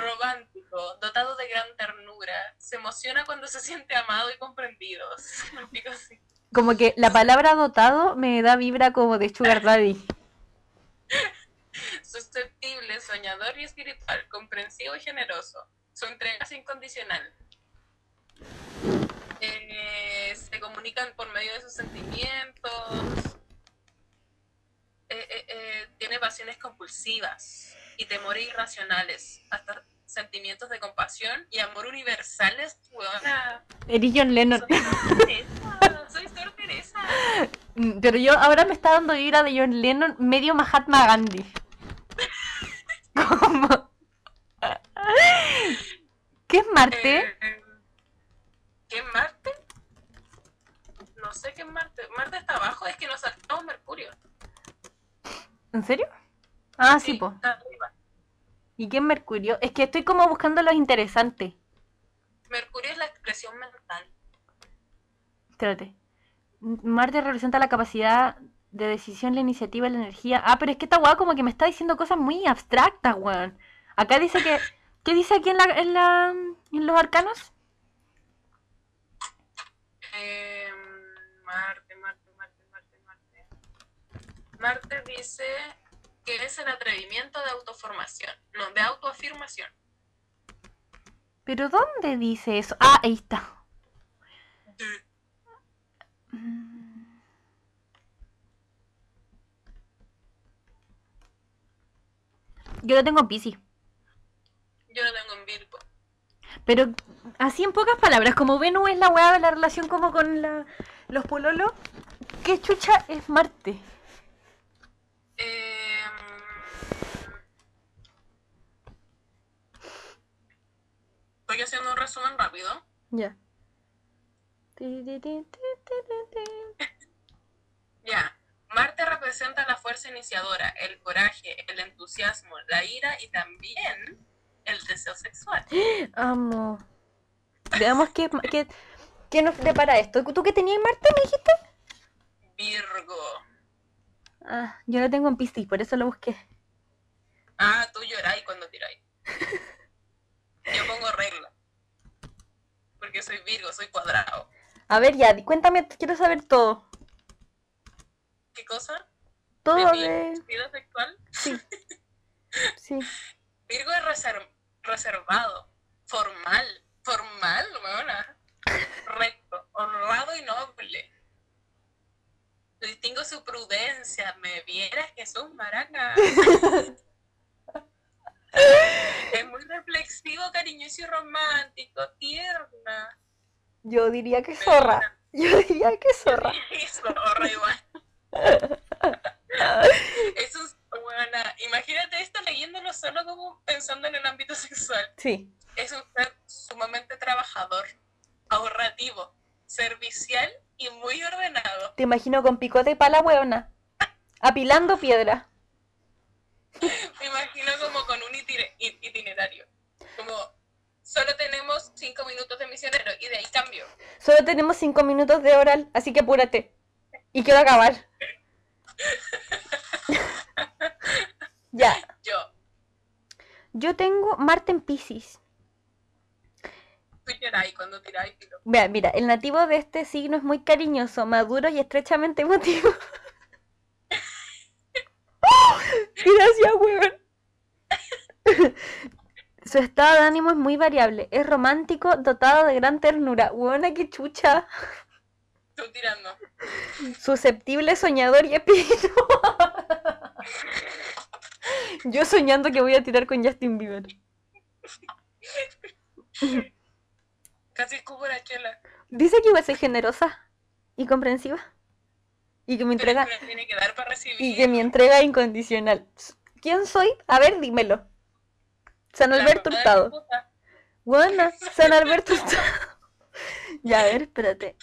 Romántico, dotado de gran ternura, se emociona cuando se siente amado y comprendido. *laughs* Como que la palabra dotado me da vibra como de Sugar Daddy. Susceptible, soñador y espiritual, comprensivo y generoso. Su entrega es incondicional. Eh, se comunican por medio de sus sentimientos. Eh, eh, tiene pasiones compulsivas y temores irracionales, hasta sentimientos de compasión y amor universales. Eres John Lennon Sor Teresa, soy Sor Teresa. Mm, Pero yo ahora me está dando vibra de John Lennon medio Mahatma Gandhi. *laughs* Como... ¿Qué es Marte? Eh, ¿Qué es Marte? No sé qué es Marte. Marte está abajo, es que nos saltamos Mercurio. ¿En serio? Ah, sí, po. está arriba. ¿Y qué es Mercurio? Es que estoy como buscando los interesantes. Mercurio es la expresión mental. Espérate. Marte representa la capacidad de decisión, la iniciativa, la energía. Ah, pero es que esta weá como que me está diciendo cosas muy abstractas, weón. Acá dice que... ¿Qué dice aquí en, la, en, la, en los arcanos? Eh, Marte, Marte, Marte, Marte, Marte. Marte dice que es el atrevimiento de autoformación, no, de autoafirmación. ¿Pero dónde dice eso? Ah, ahí está. Mm. Yo lo tengo en Piscis. Yo lo tengo en Virgo. Pero así en pocas palabras, como Venus es la weá de la relación como con la, los pololos, ¿qué chucha es Marte? Eh, estoy haciendo un resumen rápido. Ya. Ya. Marte representa la fuerza iniciadora, el coraje, el entusiasmo, la ira y también el deseo sexual. Amo. Veamos qué, qué, qué nos prepara esto. ¿Tú qué tenías en Marte, me dijiste? Virgo. Ah, yo lo tengo en Piscis, por eso lo busqué. Ah, tú lloráis cuando tiráis. Yo pongo regla. Porque soy Virgo, soy cuadrado. A ver, ya, cuéntame, quiero saber todo. ¿Qué cosa? Todo ¿De mi vida sexual? Sí. *laughs* Sí. Virgo es reser- reservado, formal, formal, weona. Recto, honrado y noble. Distingo su prudencia, me vieras un maraca. *laughs* es muy reflexivo, cariñoso y romántico, tierna. Yo diría que zorra. *laughs* Yo diría que zorra. Y *laughs* zorra igual. *laughs* Es un, buena. Imagínate esto leyéndolo solo como pensando en el ámbito sexual. Sí. Es un ser sumamente trabajador, ahorrativo, servicial y muy ordenado. Te imagino con picote y pala hueona. Apilando piedra. Me imagino como con un itinerario. Solo tenemos cinco minutos de misionero y de ahí cambio. Solo tenemos cinco minutos de oral, así que apúrate. Y quiero acabar. *laughs* ya. Yo, Yo tengo Marte en Pisces. tú lloráis cuando tiráis. Vea, mira, el nativo de este signo es muy cariñoso, maduro y estrechamente emotivo. *laughs* *laughs* Gracias, weón. Su estado de ánimo es muy variable. Es romántico, dotado de gran ternura. Buena que chucha. Tú tirando. Susceptible, soñador y espíritu. Yo soñando que voy a tirar con Justin Bieber. Casi escupo la chela. Dice que iba a ser generosa y comprensiva. Y que me entrega. es que me tiene que dar para recibir. Y que mi entrega es incondicional. ¿Quién soy? A ver, dímelo. San Alberto Hurtado. Buena, San Alberto Hurtado. Ya, a ver, espérate.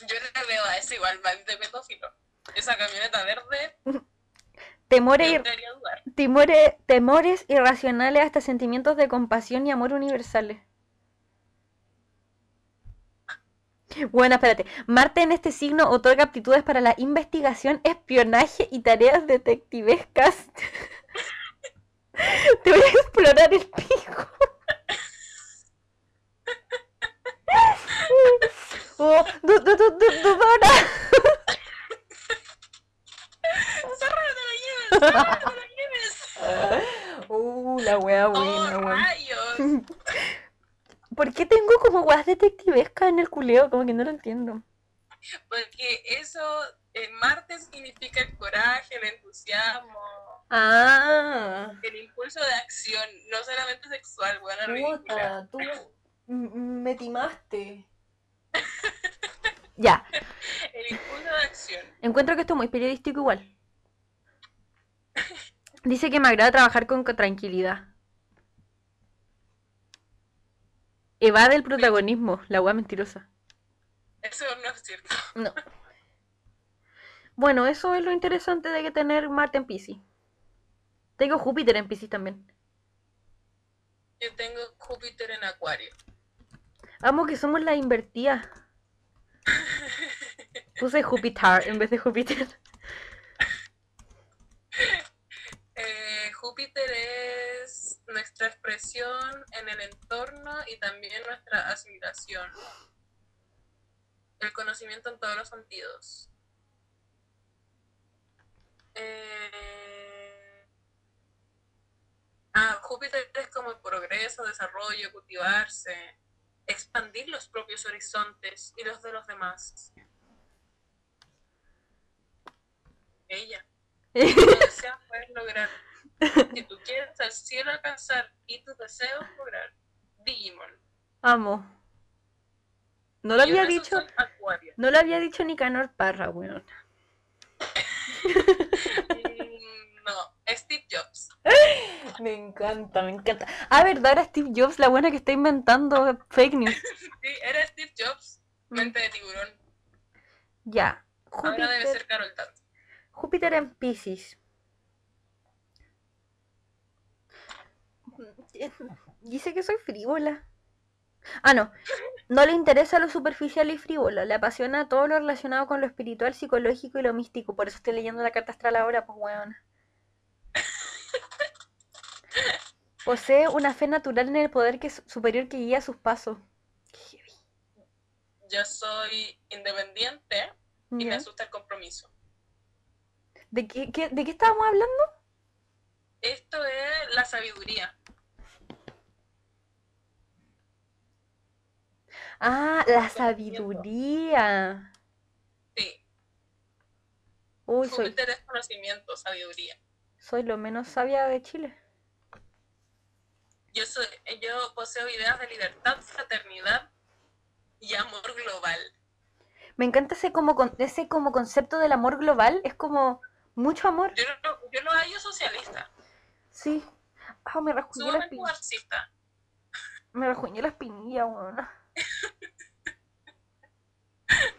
Yo le veo a ese igual de pedófilo. Esa camioneta verde, Temores, temores, temores irracionales hasta sentimientos de compasión y amor universales. Bueno, espérate. Marte en este signo otorga aptitudes para la investigación, espionaje y tareas detectivescas. *laughs* Te voy a explorar el pico. Oh, do, do, do, Dora. Zorro, no te lo lleves. Zorro, no te lo lleves. Uh, la wea oh, buena, oh, rayos. *laughs* ¿Por qué tengo como weas detectivescas en el culeo? Como que no lo entiendo. Porque eso eh, en Marte significa el coraje, el entusiasmo. Ah, el impulso de acción, no solamente sexual, buena ridícula. tú me timaste. *laughs* Ya, El impulso de acción. encuentro que esto es muy periodístico igual. Dice que me agrada trabajar con co- tranquilidad. Evade el protagonismo, la wea mentirosa. Eso no es cierto. No. *laughs* Bueno, eso es lo interesante de que tener Marte en Piscis. Tengo Júpiter en Piscis también. Yo tengo Júpiter en Acuario. Amo que somos la invertida. *laughs* Puse Júpiter en vez de Júpiter. *laughs* Eh, Júpiter es nuestra expresión en el entorno y también nuestra asimilación. El conocimiento en todos los sentidos. Eh, Ah, Júpiter es como el progreso, desarrollo, cultivarse, expandir los propios horizontes y los de los demás. Ella. *laughs* Si tú deseas, puedes lograr. Si tú quieres al cielo alcanzar y tus deseos lograr. Digimon. Amo. No lo había dicho, no lo había dicho ni Canor Parra, weón. *laughs* Mm, no, Steve Jobs. *laughs* Me encanta, me encanta. Ah, verdad, era Steve Jobs, la buena que está inventando fake news. Sí, era Steve Jobs. Mente de tiburón. Ya. Ahora debe Júpiter, ser Carol Dance. Júpiter en Piscis. Dice que soy frívola. Ah, no. No le interesa lo superficial y frívolo. Le apasiona todo lo relacionado con lo espiritual, psicológico y lo místico. Por eso estoy leyendo la carta astral ahora, pues weón. Posee una fe natural en el poder que es superior que guía sus pasos. Yo soy independiente y me asusta el compromiso. ¿De qué, qué- ¿De qué estábamos hablando? Esto es la sabiduría. Ah, la sabiduría. Sí, Uy, soy, conocimiento, sabiduría. soy lo menos sabia de Chile. Yo, soy, yo poseo ideas de libertad, fraternidad y amor global. Me encanta ese como, ese como concepto del amor global. Es como mucho amor. Yo lo, yo lo hallo socialista, Sí. Ah, me rasguñé la sumamente espinilla. marxista. Me rasguñé la espinilla, weón. *laughs*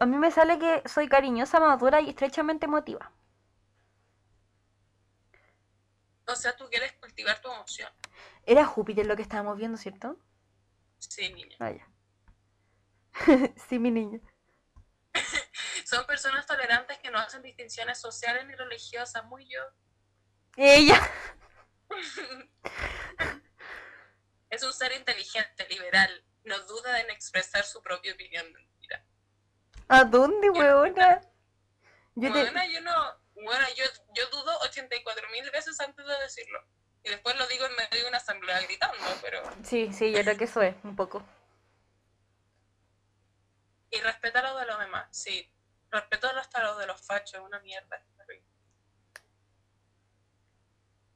A mí me sale que soy cariñosa, madura y estrechamente emotiva. O sea, tú quieres cultivar tu emoción. Era Júpiter lo que estábamos viendo, ¿cierto? Sí, niña. Vaya. *laughs* sí, mi niña. *laughs* Son personas tolerantes que no hacen distinciones sociales ni religiosas, muy yo. Ella. *laughs* Es un ser inteligente, liberal, no duda en expresar su propia opinión. Mentira. ¿A dónde, weona? Yo te... Yo no, bueno, yo, yo dudo 84 mil veces antes de decirlo. Y después lo digo en medio de una asamblea gritando, pero... Sí, sí, yo creo que eso es, un poco. Y respeta lo de los demás, sí. Respeto hasta lo de los fachos, una mierda. es.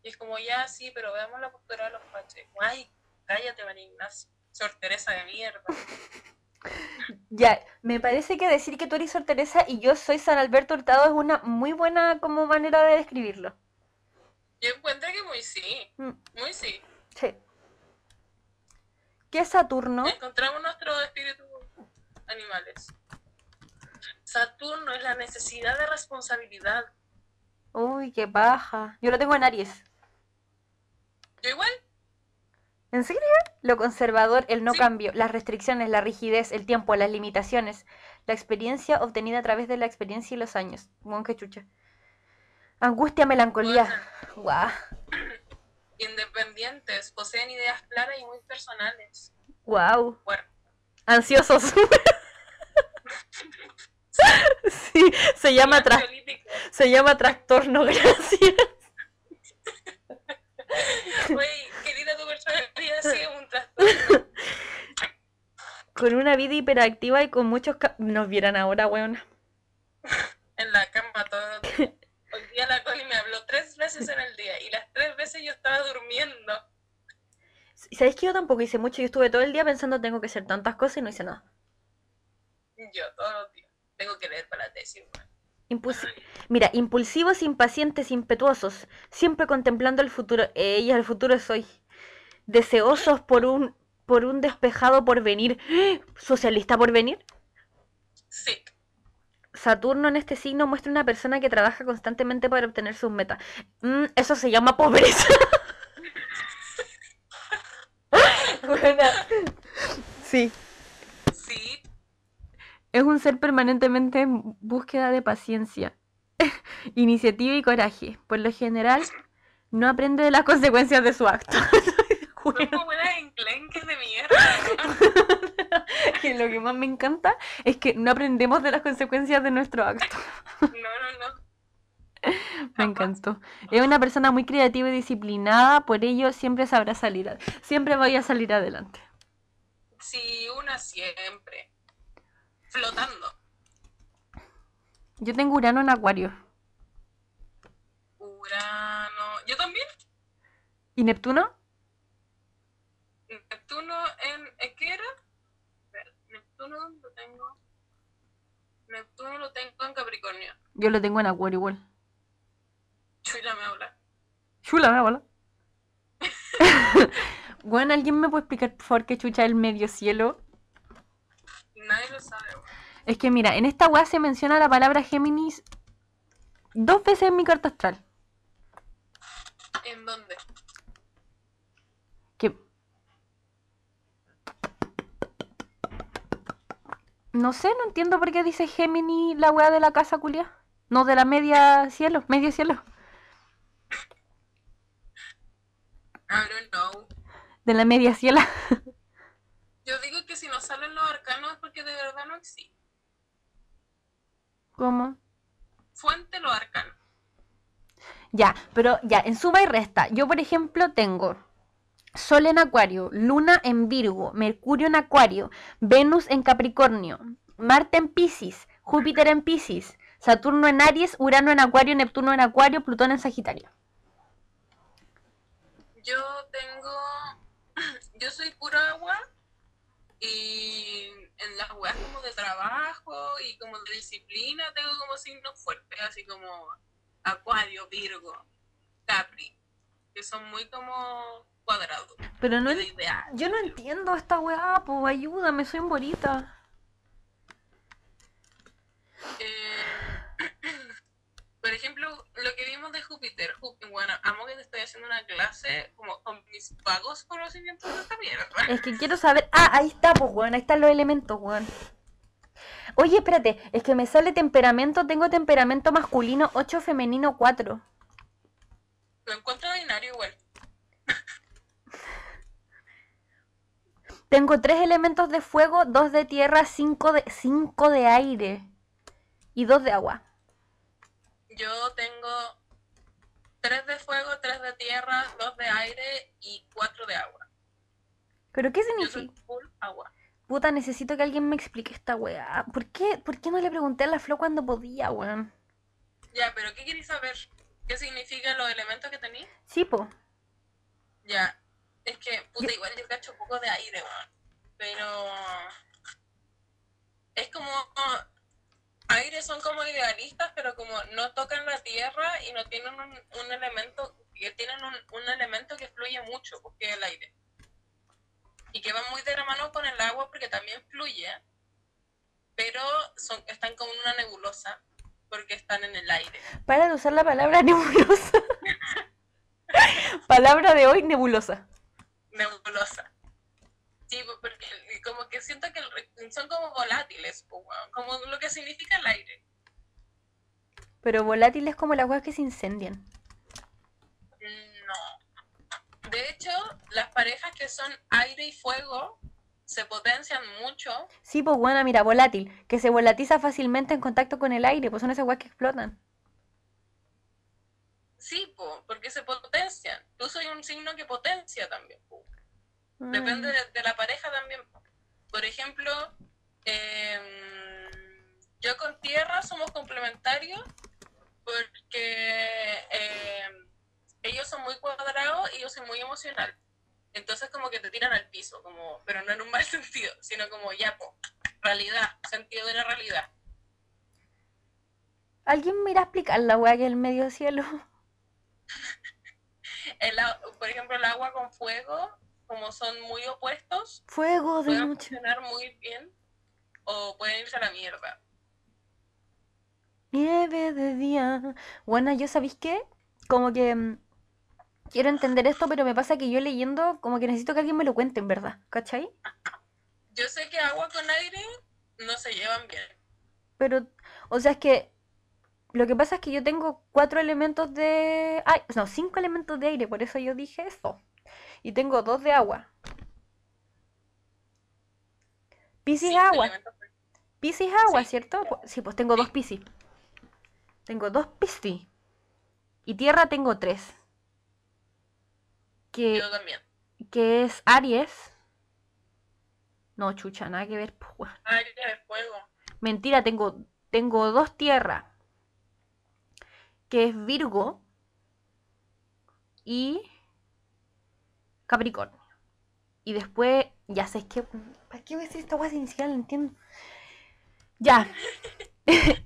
Y es como, ya, sí, pero veamos la postura de los fachos. Ay, cállate, María Ignacio. Sor Teresa de mierda. *laughs* Ya, me parece que decir que tú eres Sor Teresa y yo soy San Alberto Hurtado es una muy buena como manera de describirlo. Yo encuentro que muy sí, Mm, muy sí. sí. ¿Qué es Saturno? Encontramos nuestros espíritus animales. Saturno es la necesidad de responsabilidad. Uy, qué paja. Yo lo tengo en Aries. Yo igual, ¿En serio? Lo conservador, el no Sí. cambio, las restricciones, la rigidez, el tiempo, las limitaciones, la experiencia obtenida a través de la experiencia y los años. Bueno, qué chucha. Angustia, melancolía. Guau. *clears throat* independientes, poseen ideas claras y muy personales. Wow. Bueno, Ansiosos. *laughs* sí, se llama, tra- se llama trastorno, *laughs* gracias. *laughs* personalidad sí es un trastorno. *laughs* Con una vida hiperactiva y con muchos... Nos vieran ahora, weón. *laughs* En la cama todo. Hoy día la Coli me habló tres veces en el día y las tres veces yo estaba durmiendo. ¿Sabéis que yo tampoco hice mucho? Yo estuve todo el día pensando tengo que hacer tantas cosas y no hice nada. Yo todos los días. Tengo que leer para la tesis, weón. Impulsi- Mira, impulsivos, impacientes, impetuosos, siempre contemplando el futuro. Ella, el futuro soy. Deseosos por un, por un despejado porvenir. ¿Socialista porvenir? Sí. Saturno en este signo muestra una persona que trabaja constantemente para obtener sus metas. Mm, eso se llama pobreza. *laughs* Sí. Sí. Es un ser permanentemente en búsqueda de paciencia, *laughs* iniciativa y coraje. Por lo general, no aprende de las consecuencias de su acto. Son como enclenques de mierda. *laughs* que lo que más me encanta es que no aprendemos de las consecuencias de nuestro acto. *laughs* No, no, no. *laughs* Me encantó. Es una persona muy creativa y disciplinada, por ello siempre sabrá salir, ad- siempre voy a salir adelante. Sí, una siempre. Flotando. Yo tengo Urano en Acuario. Urano. Yo también. ¿Y Neptuno? Neptuno en. ¿en ¿Qué era? Neptuno lo tengo. Neptuno lo tengo en Capricornio. Yo lo tengo en Acuario igual. Chula me habla. Chula, me bola. Bueno, *laughs* ¿alguien me puede explicar por favor qué chucha el medio cielo? Nadie lo sabe, weón. Es que mira, en esta weá se menciona la palabra Géminis dos veces en mi carta astral. ¿En dónde? Que. No sé, no entiendo por qué dice Géminis la weá de la casa culia. No, de la media cielo, medio cielo. I don't know. De la media ciela. Yo digo que si no salen los arcanos es porque de verdad no existe. ¿Cómo? Fuente los arcanos. Ya, pero ya, en suma y resta. Yo, por ejemplo, tengo Sol en Acuario, Luna en Virgo, Mercurio en Acuario, Venus en Capricornio, Marte en Piscis, Júpiter en Piscis, Saturno en Aries, Urano en Acuario, Neptuno en Acuario, Plutón en Sagitario. Yo tengo. *clears throat* Yo soy pura agua. Y en las weas como de trabajo y como de disciplina tengo como signos fuertes, así como Acuario, Virgo, Capri, que son muy como cuadrados. Pero no, ideal. yo no entiendo esta weá, pues ayúdame, soy bonita. Eh, *clears throat* por ejemplo, lo que vimos de Júpiter. Júpiter, bueno, amo que te estoy haciendo una clase como con mis vagos conocimientos de esta mierda. Es que quiero saber. Ah, ahí está, pues, weón. Ahí están los elementos, weón. Oye, espérate. Es que me sale temperamento. Tengo temperamento masculino 8, femenino 4. Lo encuentro binario igual. Tengo 3 elementos de fuego, 2 de tierra, 5 de, 5 de aire. Y 2 de agua. Yo tengo tres de fuego, tres de tierra, dos de aire y cuatro de agua. ¿Pero qué Yo soy significa? full agua. Puta, necesito que alguien me explique esta weá. ¿Por qué, ¿Por qué no le pregunté a la Flo cuando podía, weón? Ya, pero ¿qué queréis saber? ¿Qué significan los elementos que tenéis? Sí, po. Ya, es que, puta, igual yo cacho un poco de aire, weón. Pero. Es como. Aire son como idealistas, pero como no tocan la tierra y no tienen un, un elemento. que tienen un, un elemento que fluye mucho, porque es el aire. Y que va muy de la mano con el agua porque también fluye, pero son, están como en una nebulosa porque están en el aire. Para de usar la palabra *laughs* nebulosa. *laughs* Palabra de hoy, nebulosa. Nebulosa. Sí, pues, porque como que siento que son como volátiles, pues, como lo que significa el aire. Pero volátiles como las weas que se incendian. No. De hecho, las parejas que son aire y fuego se potencian mucho. Sí, pues buena, mira, volátil, que se volatiza fácilmente en contacto con el aire, pues son esas weas que explotan. Sí, po, porque se potencian. Tú soy un signo que potencia también. po. Depende de, de la pareja también. Por ejemplo, em, yo con tierra somos complementarios porque em, ellos son muy cuadrados y yo soy muy emocional. Entonces como que te tiran al piso, como, pero no en un mal *laughs* sentido, sino como ya, po, realidad, sentido de la realidad. ¿Alguien me irá a explicar la weá que el medio cielo? El, por ejemplo, el agua con fuego, como son muy opuestos, Fuego de pueden funcionar muy bien o pueden irse a la mierda. Nieve de día. Bueno, yo sabéis qué? Como que mm, quiero entender esto, pero me pasa que yo leyendo, como que necesito que alguien me lo cuente, en verdad. ¿Cachai? Yo sé que agua con aire no se llevan bien. Pero, o sea, es que lo que pasa es que yo tengo cuatro elementos de... Ay, no, cinco elementos de aire, por eso yo dije eso. Y tengo dos de agua. Piscis agua. Piscis agua, Sí. ¿cierto? Pu- Sí, pues tengo dos Piscis. Tengo dos Piscis. Y tierra tengo tres. Que, Yo también. que es Aries. No, chucha, nada que ver. pues. Aire de fuego. Mentira, tengo, tengo dos tierras. Que es Virgo y Capricornio. Y después, ya sé, es que... ¿Para qué voy a decir esta guay inicial? Entiendo. Ya. *laughs*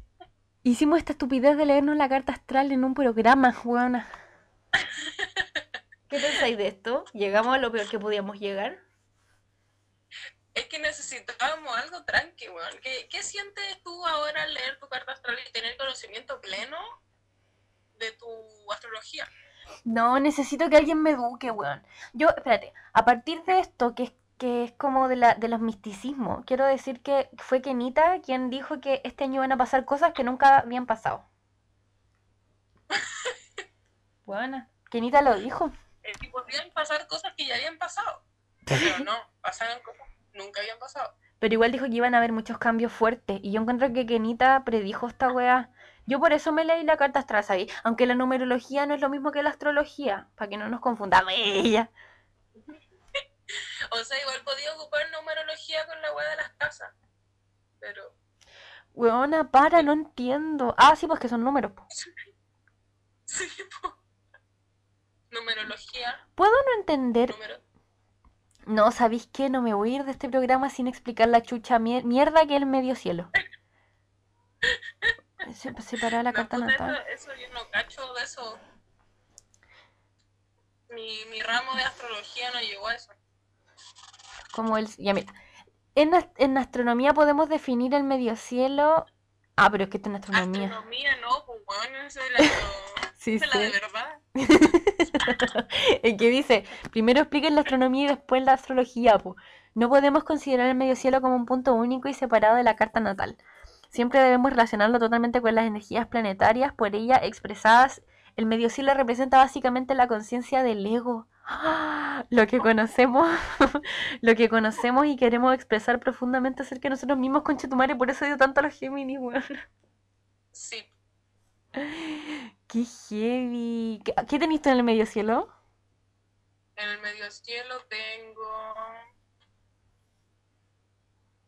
Hicimos esta estupidez de leernos la carta astral en un programa, weona. ¿Qué pensáis de esto? ¿Llegamos a lo peor que podíamos llegar? Es que necesitábamos algo tranqui, weón. ¿Qué, ¿Qué sientes tú ahora al leer tu carta astral y tener conocimiento pleno de tu astrología? No, necesito que alguien me eduque, weón. Yo, espérate, a partir de esto, que es, que es como de, la, de los misticismos, quiero decir que fue Kenita quien dijo que este año van a pasar cosas que nunca habían pasado. *laughs* Buena. Kenita lo dijo. Eh, podrían pasar cosas que ya habían pasado. *laughs* Pero no, pasaron cosas que nunca habían pasado. Pero igual dijo que iban a haber muchos cambios fuertes. Y yo encuentro que Kenita predijo esta weá. Yo por eso me leí la carta astral, ¿sabes? Aunque la numerología no es lo mismo que la astrología. Para que no nos confundamos. *laughs* Ella. O sea, igual podía ocupar numerología con la weá de las casas. Pero Weona, para, no entiendo. Ah, sí, pues que son números. po. *laughs* sí, po. Numerología, ¿Puedo no entender? número. No, ¿sabéis qué? No me voy a ir de este programa sin explicar la chucha mier- mierda que es el medio cielo. *laughs* Se, separar la No, carta natal. eso, eso yo no cacho de eso. Mi, mi ramo de astrología no llegó a eso. Como el... Ya mira. En, en astronomía podemos definir el medio cielo... Ah, pero es que esto en astronomía. Astronomía no, pues weón, esa es la, lo- *laughs* Sí, la de verdad. *laughs* El que dice, primero expliquen la astronomía y después la astrología, po. No podemos considerar el medio cielo como un punto único y separado de la carta natal. Siempre debemos relacionarlo totalmente con las energías planetarias, por ella expresadas. El medio cielo representa básicamente la conciencia del ego. ¡Ah! Lo que conocemos, *laughs* lo que conocemos y queremos expresar profundamente acerca de nosotros mismos, concha tu madre, por eso dio tanto a los Géminis, weón. Sí. *laughs* Qué heavy. ¿Qué, qué tenéis tú en el medio cielo? En el medio cielo tengo.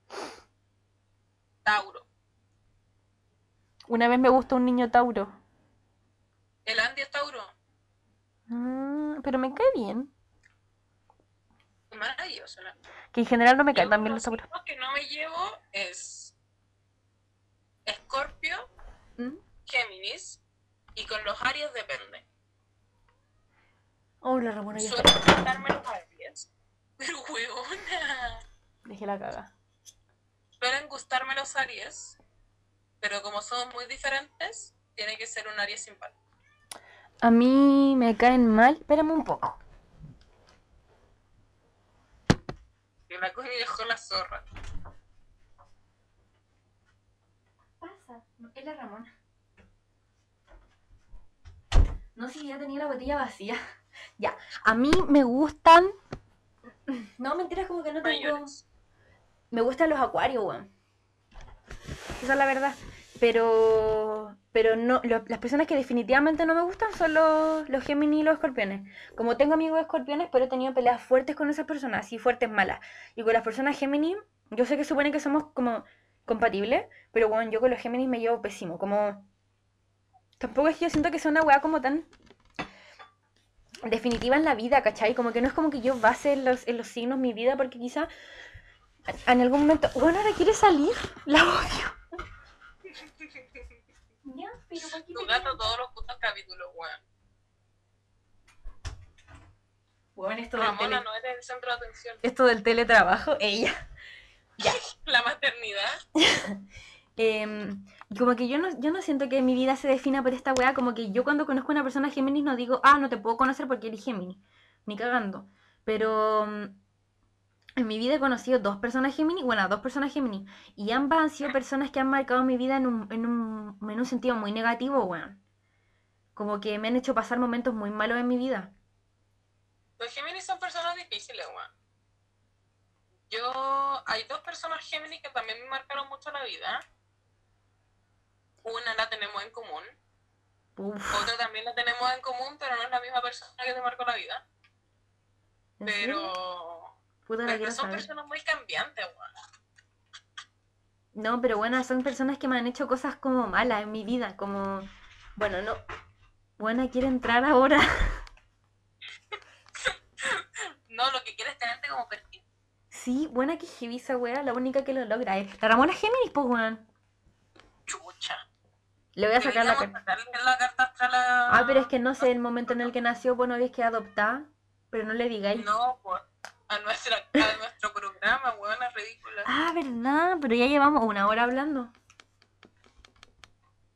*gasps* Tauro. Una vez me gustó un niño Tauro. El Andy es Tauro. Mm, pero me cae bien. Es maravilloso. ¿no? Que en general no me Yo caen tan bien los Tauros. que no me llevo es Escorpio, ¿Mm? Géminis y con los Aries depende. Oh, la Ramona ya Suelo los Aries, *laughs* pero huevona. Dejé la caga. Suelen gustarme los Aries, pero como son muy diferentes, tiene que ser un Aries simpático. A mí me caen mal. Espérame un poco. Que la Connie dejó la zorra. pasa? Es la Ramona. No, si ya tenía la botella vacía. *laughs* Ya. A mí me gustan. No, mentiras, como que no tengo. Mayores. Me gustan los acuarios, weón. Esa es la verdad. Pero. Pero no, las personas que definitivamente no me gustan son los, los Géminis y los escorpiones. Como tengo amigos escorpiones, pero he tenido peleas fuertes con esas personas, así fuertes malas. Y con las personas Géminis, yo sé que supone que somos como compatibles, pero bueno, yo con los Géminis me llevo pésimo. Como. Tampoco es que yo siento que sea una weá como tan definitiva en la vida, ¿cachai? Como que no es como que yo base los, en los signos mi vida, porque quizá en algún momento. Bueno, ahora quiere salir, la odio. Ya, pero ¿para qué Tu te gato todos los putos capítulos, weón. Bueno, esto del, Ramona, tele- no eres el centro de atención. esto del teletrabajo, ella. *laughs* La maternidad. *laughs* Em, como que yo no, yo no siento que mi vida se defina por esta weá, como que yo cuando conozco a una persona Géminis no digo, ah, no te puedo conocer porque eres Géminis, ni cagando. Pero mm, en mi vida he conocido dos personas Géminis, bueno, dos personas Géminis, y ambas han sido personas que han marcado mi vida en un, en un, en un sentido muy negativo, weón. Como que me han hecho pasar momentos muy malos en mi vida. Los Géminis son personas difíciles, weón. Yo, hay dos personas Géminis que también me marcaron mucho la vida. Una la tenemos en común, Uf, otra también la tenemos en común, pero no es la misma persona que te marcó la vida. ¿en serio? Pero, Puta, la pero quiero son saber. personas muy cambiantes, weón. No, pero bueno, son personas que me han hecho cosas como malas en mi vida, como, bueno, no, buena quiere entrar ahora. *laughs* No, lo que quieres es tenerte como perfil. Sí, buena que esa wea, la única que lo logra es. La Ramona Géminis, pues weón. Chucha. Le voy a sacar la carta. la. Ah, pero es que no sé el momento en el que nació, pues no habéis que adoptar, pero no le digáis. No, pues, a, nuestra, a nuestro programa, weón, es ridícula. Ah, verdad, pero ya llevamos una hora hablando.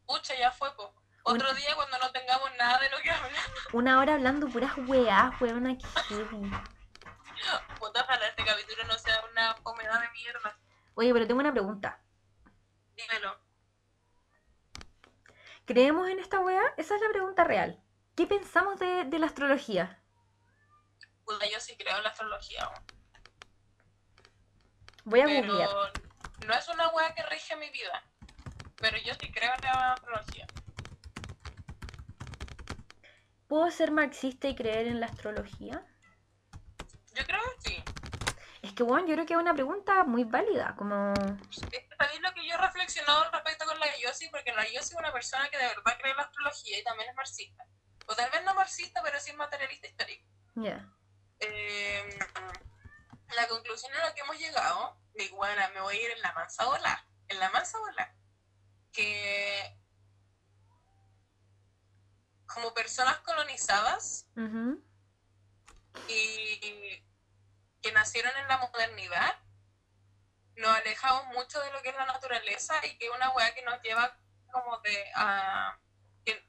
Pucha, ya fue, po. Otro día cuando no tengamos nada de lo que hablar. Una hora hablando puras weas, que heavy. Puta, ojalá este capítulo no sea una humedad de mierda. Oye, pero tengo una pregunta. Dímelo. ¿Creemos en esta wea? Esa es la pregunta real. ¿Qué pensamos de, de la astrología? Puta, yo sí creo en la astrología. Voy a Pero googlear. no es una weá que rige mi vida. Pero yo sí creo en la astrología. ¿Puedo ser marxista y creer en la astrología? Yo creo que sí. Es que, bueno, yo creo que es una pregunta muy válida, como... Es que ¿Sabéis lo que yo he reflexionado respecto con la Yossi? Porque la Yossi es una persona que de verdad cree en la astrología y también es marxista. O tal vez no marxista, pero sí materialista histórico. Ya. Eh, la conclusión a la que hemos llegado, de bueno, me voy a ir en la mansa bola, en la mansa bola, que como personas colonizadas y que nacieron en la modernidad, nos alejamos mucho de lo que es la naturaleza y que es una weá que nos lleva como de a que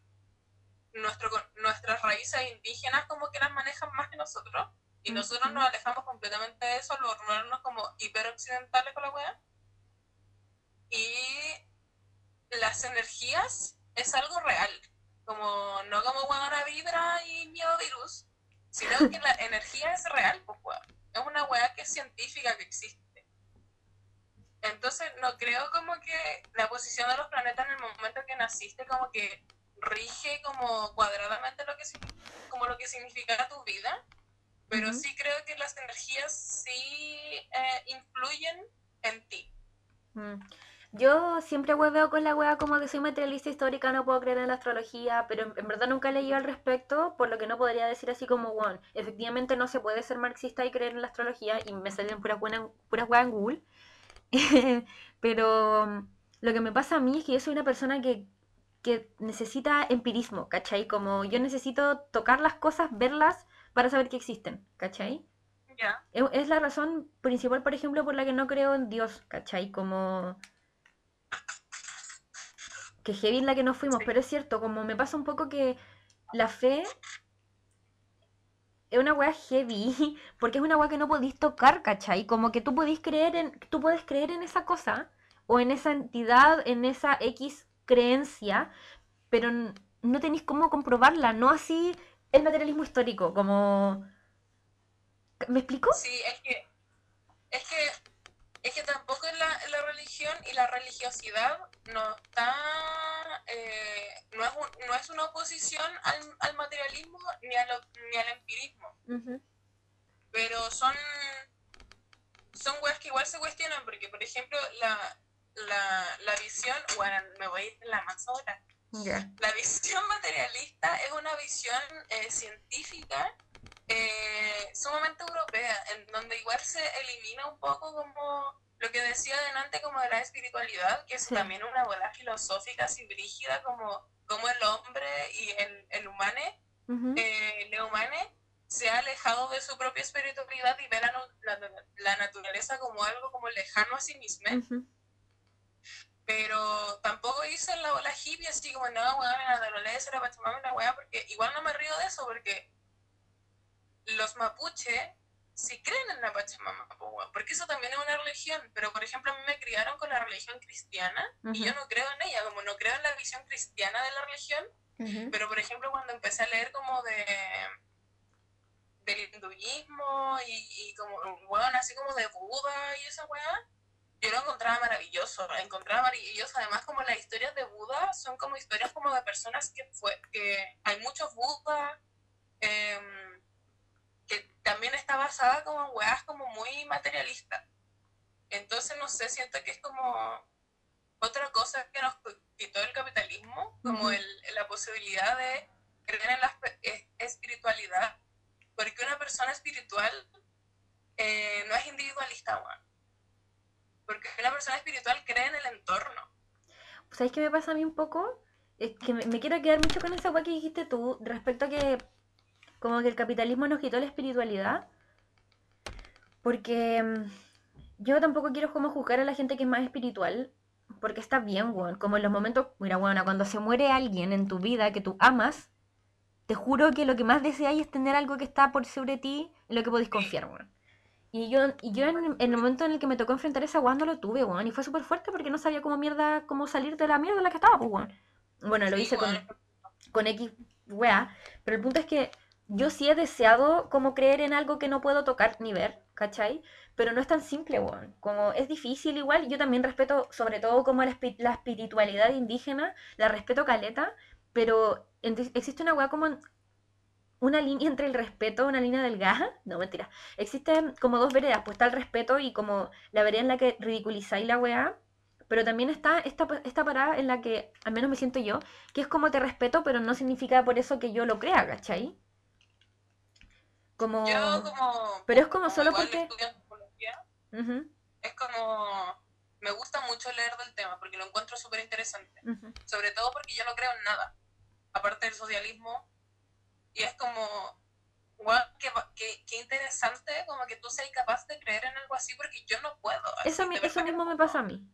nuestro, nuestras raíces indígenas como que las manejan más que nosotros y nosotros nos alejamos completamente de eso, al volvernos como hiperoccidentales con la weá. Y las energías es algo real, como no como weá vibra y miedovirus, sino que la energía es real, pues weá. Es una weá que es científica, que existe. Entonces, no creo como que la posición de los planetas en el momento en que naciste como que rige como cuadradamente lo que, como lo que significa tu vida, pero Ujú. sí creo que las energías sí eh, influyen en ti. Mm. Yo siempre hueveo con la wea como que soy materialista histórica, no puedo creer en la astrología, pero en, en verdad nunca he leído al respecto, por lo que no podría decir así como, bueno, efectivamente no se puede ser marxista y creer en la astrología, y me salen puras buenas, puras weas en Google. *laughs* Pero lo que me pasa a mí es que yo soy una persona que, que necesita empirismo, ¿cachai? Como yo necesito tocar las cosas, verlas, para saber que existen, ¿cachai? Ya. Es es la razón principal, por ejemplo, por la que no creo en Dios, ¿cachai? Como... Que heavy en la que nos fuimos, Sí. pero es cierto, como me pasa un poco que la fe es una wea heavy, *laughs* porque es una wea que no podéis tocar, ¿cachai? Como que tú podéis creer en, tú puedes creer en esa cosa, o en esa entidad, en esa X creencia, pero no tenéis cómo comprobarla, no así el materialismo histórico, como... ¿Me explico? Sí, es que, es que Es que tampoco la, la religión y la religiosidad no está, eh, no, es un- no es una oposición al, al materialismo ni, a lo- ni al empirismo, pero son, son weas que igual se cuestionan, porque por ejemplo la, la, la visión, bueno, me voy a ir en la más Ya. La visión materialista es una visión eh, científica eh, sumamente europea, en donde igual se elimina un poco como lo que decía delante como de la espiritualidad, que es Sí. también una bola filosófica así brígida como, como el hombre y el, el humane, Ujú. eh, el humane se ha alejado de su propia espiritualidad y ve la, la- la naturaleza como algo como lejano a sí mismo Ujú. Pero tampoco hice la ola hippie así como, no, weón, la naturaleza, la Pachamama, la weá, porque igual no me río de eso, porque los mapuche sí creen en la Pachamama, porque eso también es una religión, pero por ejemplo a mí me criaron con la religión cristiana y yo no creo en ella, como no creo en la visión cristiana de la religión, pero por ejemplo cuando empecé a leer como de del hinduismo y, y como, weón, así como de Buda y esa weá, yo lo encontraba maravilloso, lo encontraba maravilloso, además como las historias de Buda son como historias como de personas que fue, que hay muchos Buda, em, que también está basada como en weas como muy materialistas. Entonces no sé, siento que es como otra cosa que nos quitó el capitalismo, como el, la posibilidad de creer en la esp- es- espiritualidad, porque una persona espiritual eh, no es individualista, weón. Porque una persona espiritual cree en el entorno. ¿Sabes qué me pasa a mí un poco? Es que me, me quiero quedar mucho con esa weá que dijiste tú respecto a que como que el capitalismo nos quitó la espiritualidad. Porque mm, yo tampoco quiero como juzgar a la gente que es más espiritual. Porque está bien, weón. Como en los momentos, mira, weón, cuando se muere alguien en tu vida que tú amas, te juro que lo que más deseáis es tener algo que está por sobre ti, en lo que podéis confiar, weón. Y yo, y yo en, en el momento en el que me tocó enfrentar esa weá no lo tuve, weón. Y fue súper fuerte porque no sabía cómo mierda, cómo salir de la mierda en la que estaba, pues, weón. Bueno, lo Sí, hice con, weón. con X weá. Pero el punto es que yo sí he deseado como creer en algo que no puedo tocar ni ver, ¿cachai? Pero no es tan simple, weón. Como es difícil igual. Yo también respeto, sobre todo como la, la espiritualidad indígena, la respeto caleta. Pero existe una weá como una línea entre el respeto, una línea delgada. *laughs* No, mentira. Existen como dos veredas, pues está el respeto y como la vereda en la que ridiculizáis la weá. Pero también está esta, esta parada en la que, al menos me siento yo, que es como te respeto, pero no significa por eso que yo lo crea, ¿cachai? Como... Yo como... Pero es como solo porque... Ujú, es como... Me gusta mucho leer del tema porque lo encuentro súper interesante. Sobre todo porque yo no creo en nada. Aparte del socialismo. Y es como... Guau, qué, qué- qué interesante como que tú seas capaz de creer en algo así porque yo no puedo. Eso, mi- eso mismo me pasa a mí.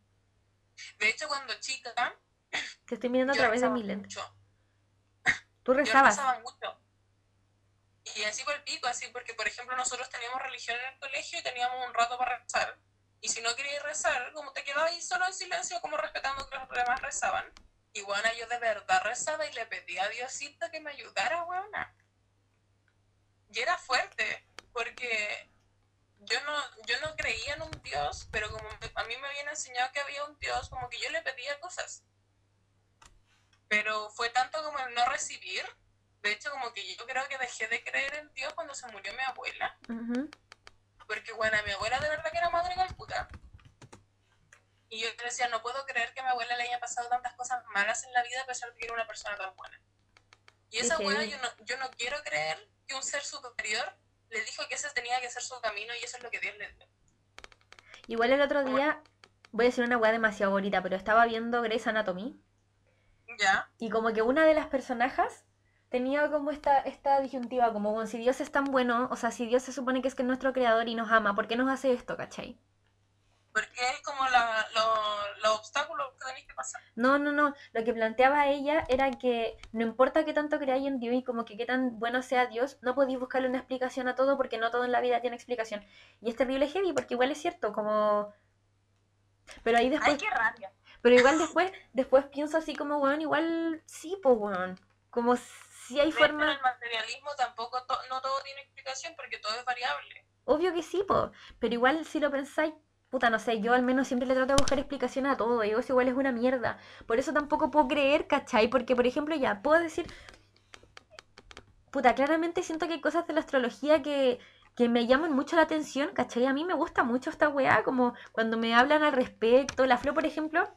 De hecho, cuando chica, Te estoy mirando a yo través de mi lente. mucho. Tú Yo rezabas. rezaba mucho. Y así por el pico, así porque, por ejemplo, nosotros teníamos religión en el colegio y teníamos un rato para rezar. Y si no querías rezar, como te quedabas ahí solo en silencio, como respetando que los demás rezaban. Y bueno, yo de verdad rezaba y le pedía a Diosito que me ayudara, weona. Y era fuerte, porque yo no, yo no creía en un Dios, pero como a mí me habían enseñado que había un Dios, como que yo le pedía cosas. Pero fue tanto como el no recibir. De hecho, como que yo creo que dejé de creer en Dios cuando se murió mi abuela. Porque, bueno, mi abuela de verdad que era madre Calcuta. Y yo decía, no puedo creer que a mi abuela le haya pasado tantas cosas malas en la vida a pesar de que era una persona tan buena. Y esa abuela, yo no, yo no quiero creer que un ser superior le dijo que ese tenía que ser su camino y eso es lo que Dios le dio. Igual el otro día, voy a decir una weá demasiado bonita, pero estaba viendo Grey's Anatomy ¿Ya? y como que una de las personajes tenía como esta, esta disyuntiva, como bueno, si Dios es tan bueno, o sea, si Dios se supone que es que es nuestro creador y nos ama, ¿por qué nos hace esto, cachai? Porque es como la, lo- los obstáculos que tenéis que pasar. No, no, no. Lo que planteaba ella era que no importa qué tanto creáis en Dios y como que qué tan bueno sea Dios, no podéis buscarle una explicación a todo porque no todo en la vida tiene explicación. Y es terrible heavy porque igual es cierto, como... Pero ahí después... ¡Ay, qué rabia! Pero igual después, después pienso así como, weón, igual sí, pues, weón. Como si hay Pero forma... el materialismo tampoco, to- no todo tiene explicación porque todo es variable. Obvio que sí, pues. Pero igual si lo pensáis, puta, no sé, yo al menos siempre le trato de buscar explicación a todo, digo, eso igual es una mierda. Por eso tampoco puedo creer, ¿cachai? Porque, por ejemplo, ya, puedo decir, puta, claramente siento que hay cosas de la astrología que, que me llaman mucho la atención, ¿cachai? A mí me gusta mucho esta weá, como cuando me hablan al respecto. La Flo, por ejemplo,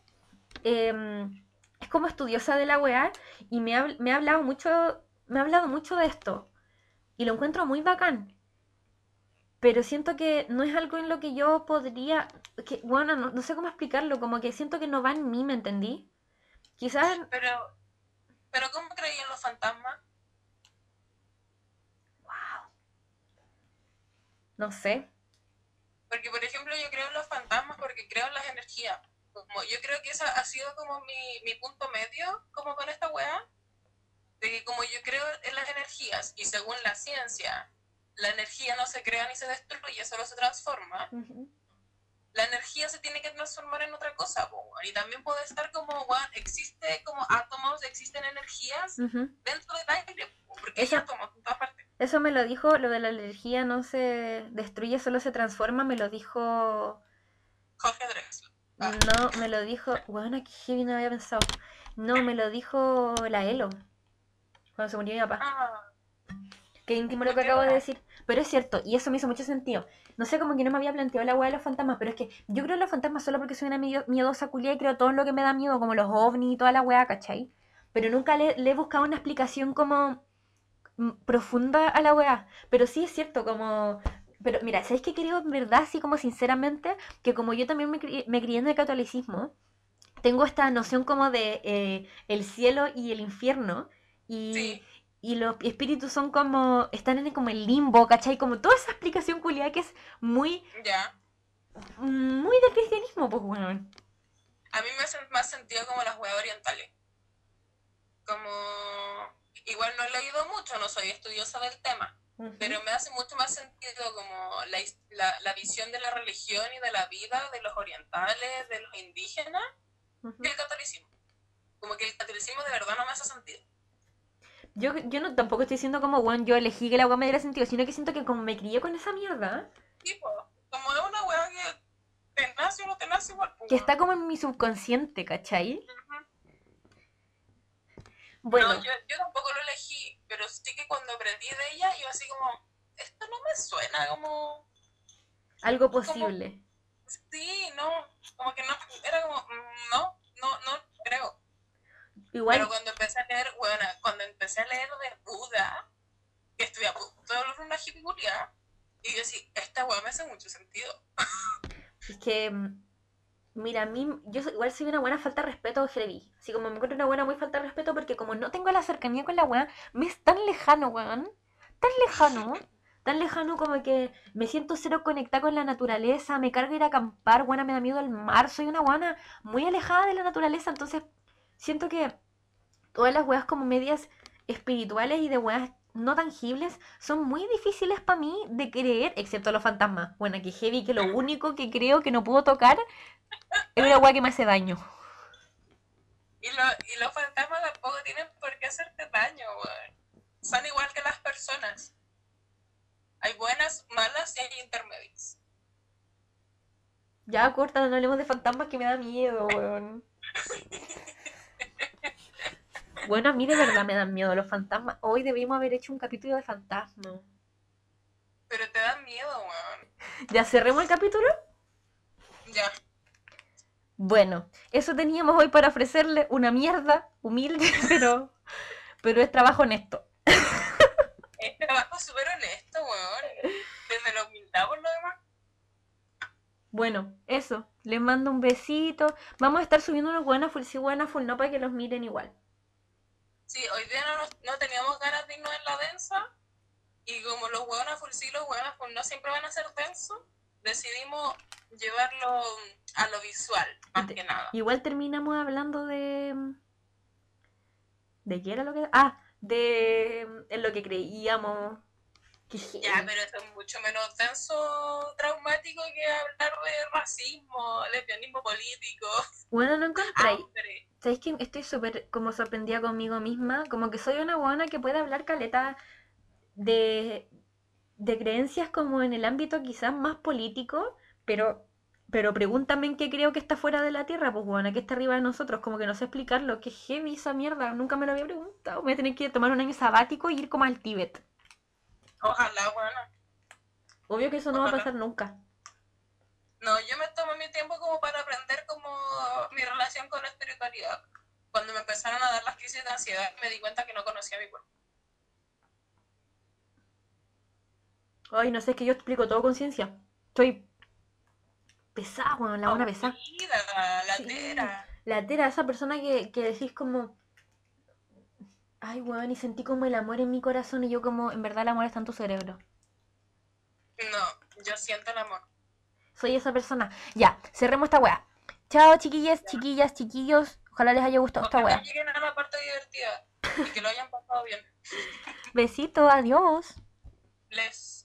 em, es como estudiosa de la weá y me ha, me ha hablado mucho, me ha hablado mucho de esto. Y lo encuentro muy bacán. Pero siento que no es algo en lo que yo podría, que, bueno, no, no sé cómo explicarlo, como que siento que no va en mí, ¿me entendí? Quizás, Pero, pero ¿cómo creí en los fantasmas? no sé. Porque, por ejemplo, yo creo en los fantasmas porque creo en las energías. Como, yo creo que ese ha sido como mi, mi punto medio, como con esta weá, de que como yo creo en las energías y según la ciencia, la energía no se crea ni se destruye, solo se transforma, la energía se tiene que transformar en otra cosa. y también puede estar como, weón, existe como átomos, existen energías dentro del aire, po, porque Esa- hay átomos en todas partes. Eso me lo dijo, lo de la energía no se destruye, solo se transforma, me lo dijo, Jorge Drexler. Ah. no, me lo dijo, bueno, que heavy no había pensado. No, me lo dijo la Elo, cuando se murió mi papá. Ah, Qué íntimo lo que acabo de decir. Pero es cierto, y eso me hizo mucho sentido. No sé, como que no me había planteado la hueá de los fantasmas, pero es que yo creo en los fantasmas solo porque soy una miedo- miedosa culia y creo todo lo que me da miedo, como los ovnis y toda la hueá, ¿cachai? Pero nunca le, le he buscado una explicación como mm, profunda a la hueá. Pero sí es cierto, como... Pero mira, ¿sabéis qué creo en verdad, así como sinceramente? Que como yo también me, me crié en el catolicismo, tengo esta noción como de eh, el cielo y el infierno. Y, Sí. Y los espíritus son como, están en como el limbo, ¿cachai? Como toda esa explicación culiada que es muy, ya. muy del cristianismo, pues bueno. A mí me hace más sentido como las weas orientales. Como. Igual no he leído mucho, no soy estudiosa del tema, pero me hace mucho más sentido como la, la, la visión de la religión y de la vida de los orientales, de los indígenas, que el catolicismo. Como que el catolicismo de verdad no me hace sentido. Yo, yo no tampoco estoy diciendo como, bueno, yo elegí que la agua me diera sentido, sino que siento que como me crié con esa mierda, Tipo, como es una wea que te nace o no te nace igual. que está como en mi subconsciente, ¿cachai? Bueno, No, yo, yo tampoco lo elegí, pero sí que cuando aprendí de ella, iba así como, esto no me suena como, algo posible. sí, no, como que no, era como, mm, no, no, no creo. Igual, Pero cuando empecé a leer, bueno, cuando empecé a leer de Buda, que estoy a punto de hablar una hippie culiada, y yo decía, esta weá me hace mucho sentido. *laughs* es que, mm, mira, a mí, yo igual soy una buena falta de respeto heavy. Así como me encuentro una buena muy falta de respeto porque como no tengo la cercanía con la weá, me es tan lejano, weón. Tan lejano. *laughs* Tan lejano como que me siento cero conectada con la naturaleza, me carga ir a acampar, buena, me da miedo el mar, soy una buena muy alejada de la naturaleza, entonces siento que todas las weas como medias espirituales y de weas no tangibles son muy difíciles para mí de creer, excepto los fantasmas. Bueno, que heavy, que lo único que creo que no puedo tocar es una wea que me hace daño. Y, lo, y los fantasmas tampoco tienen por qué hacerte daño, weón. Son igual que las personas. Hay buenas, malas y hay intermedias. Ya, corta, no hablemos de fantasmas que me da miedo, weón. *laughs* Bueno, a mí de verdad me dan miedo los fantasmas. Hoy debimos haber hecho un capítulo de fantasmas. Pero te dan miedo, weón. ¿Ya cerremos el capítulo? Ya. Bueno, eso teníamos hoy para ofrecerle una mierda humilde, *laughs* pero, pero es trabajo honesto. Es trabajo súper honesto, weón. Desde la humildad por lo demás. Bueno, eso. Les mando un besito. Vamos a estar subiendo unos buenas full sí, buenas full no para que los miren igual. Sí, hoy día no, no teníamos ganas de irnos en la densa. Y como los hueonas full sí, los hueonas full no siempre van a ser densos, decidimos llevarlo a lo visual, más Te- que nada. Igual terminamos hablando de. ¿De qué era lo que.? Ah, de. En lo que creíamos. Ya, pero eso es mucho menos denso, traumático que hablar de racismo, lesbianismo político, Bueno, no hambre. ¿Sabéis que estoy súper como sorprendida conmigo misma? Como que soy una buena que puede hablar caleta de, de creencias como en el ámbito quizás más político, pero Pero pregúntame en qué creo que está fuera de la Tierra, pues bueno, que está arriba de nosotros, como que no sé explicarlo, que heavy esa mierda, nunca me lo había preguntado. Voy a tener que tomar un año sabático y ir como al Tíbet. Ojalá, bueno. Obvio que eso no va a pasar nunca. No, yo me tomo mi tiempo como para aprender como mi relación con la espiritualidad. Cuando me empezaron a dar las crisis de ansiedad, me di cuenta que no conocía mi cuerpo. Ay, no sé, es que yo explico todo con ciencia. Estoy pesada, weón, la buena pesada. Aburrida, Sí. latera. La tera, esa persona que, que decís como... Ay, weón, y sentí como el amor en mi corazón y yo como, en verdad el amor está en tu cerebro. No, yo siento el amor. Soy esa persona. Ya, cerremos esta weá. Chao, chiquillas, chiquillas, chiquillos. Ojalá les haya gustado esta weá. lleguen a la parte divertida y que lo hayan pasado bien. *laughs* Besito, adiós. Les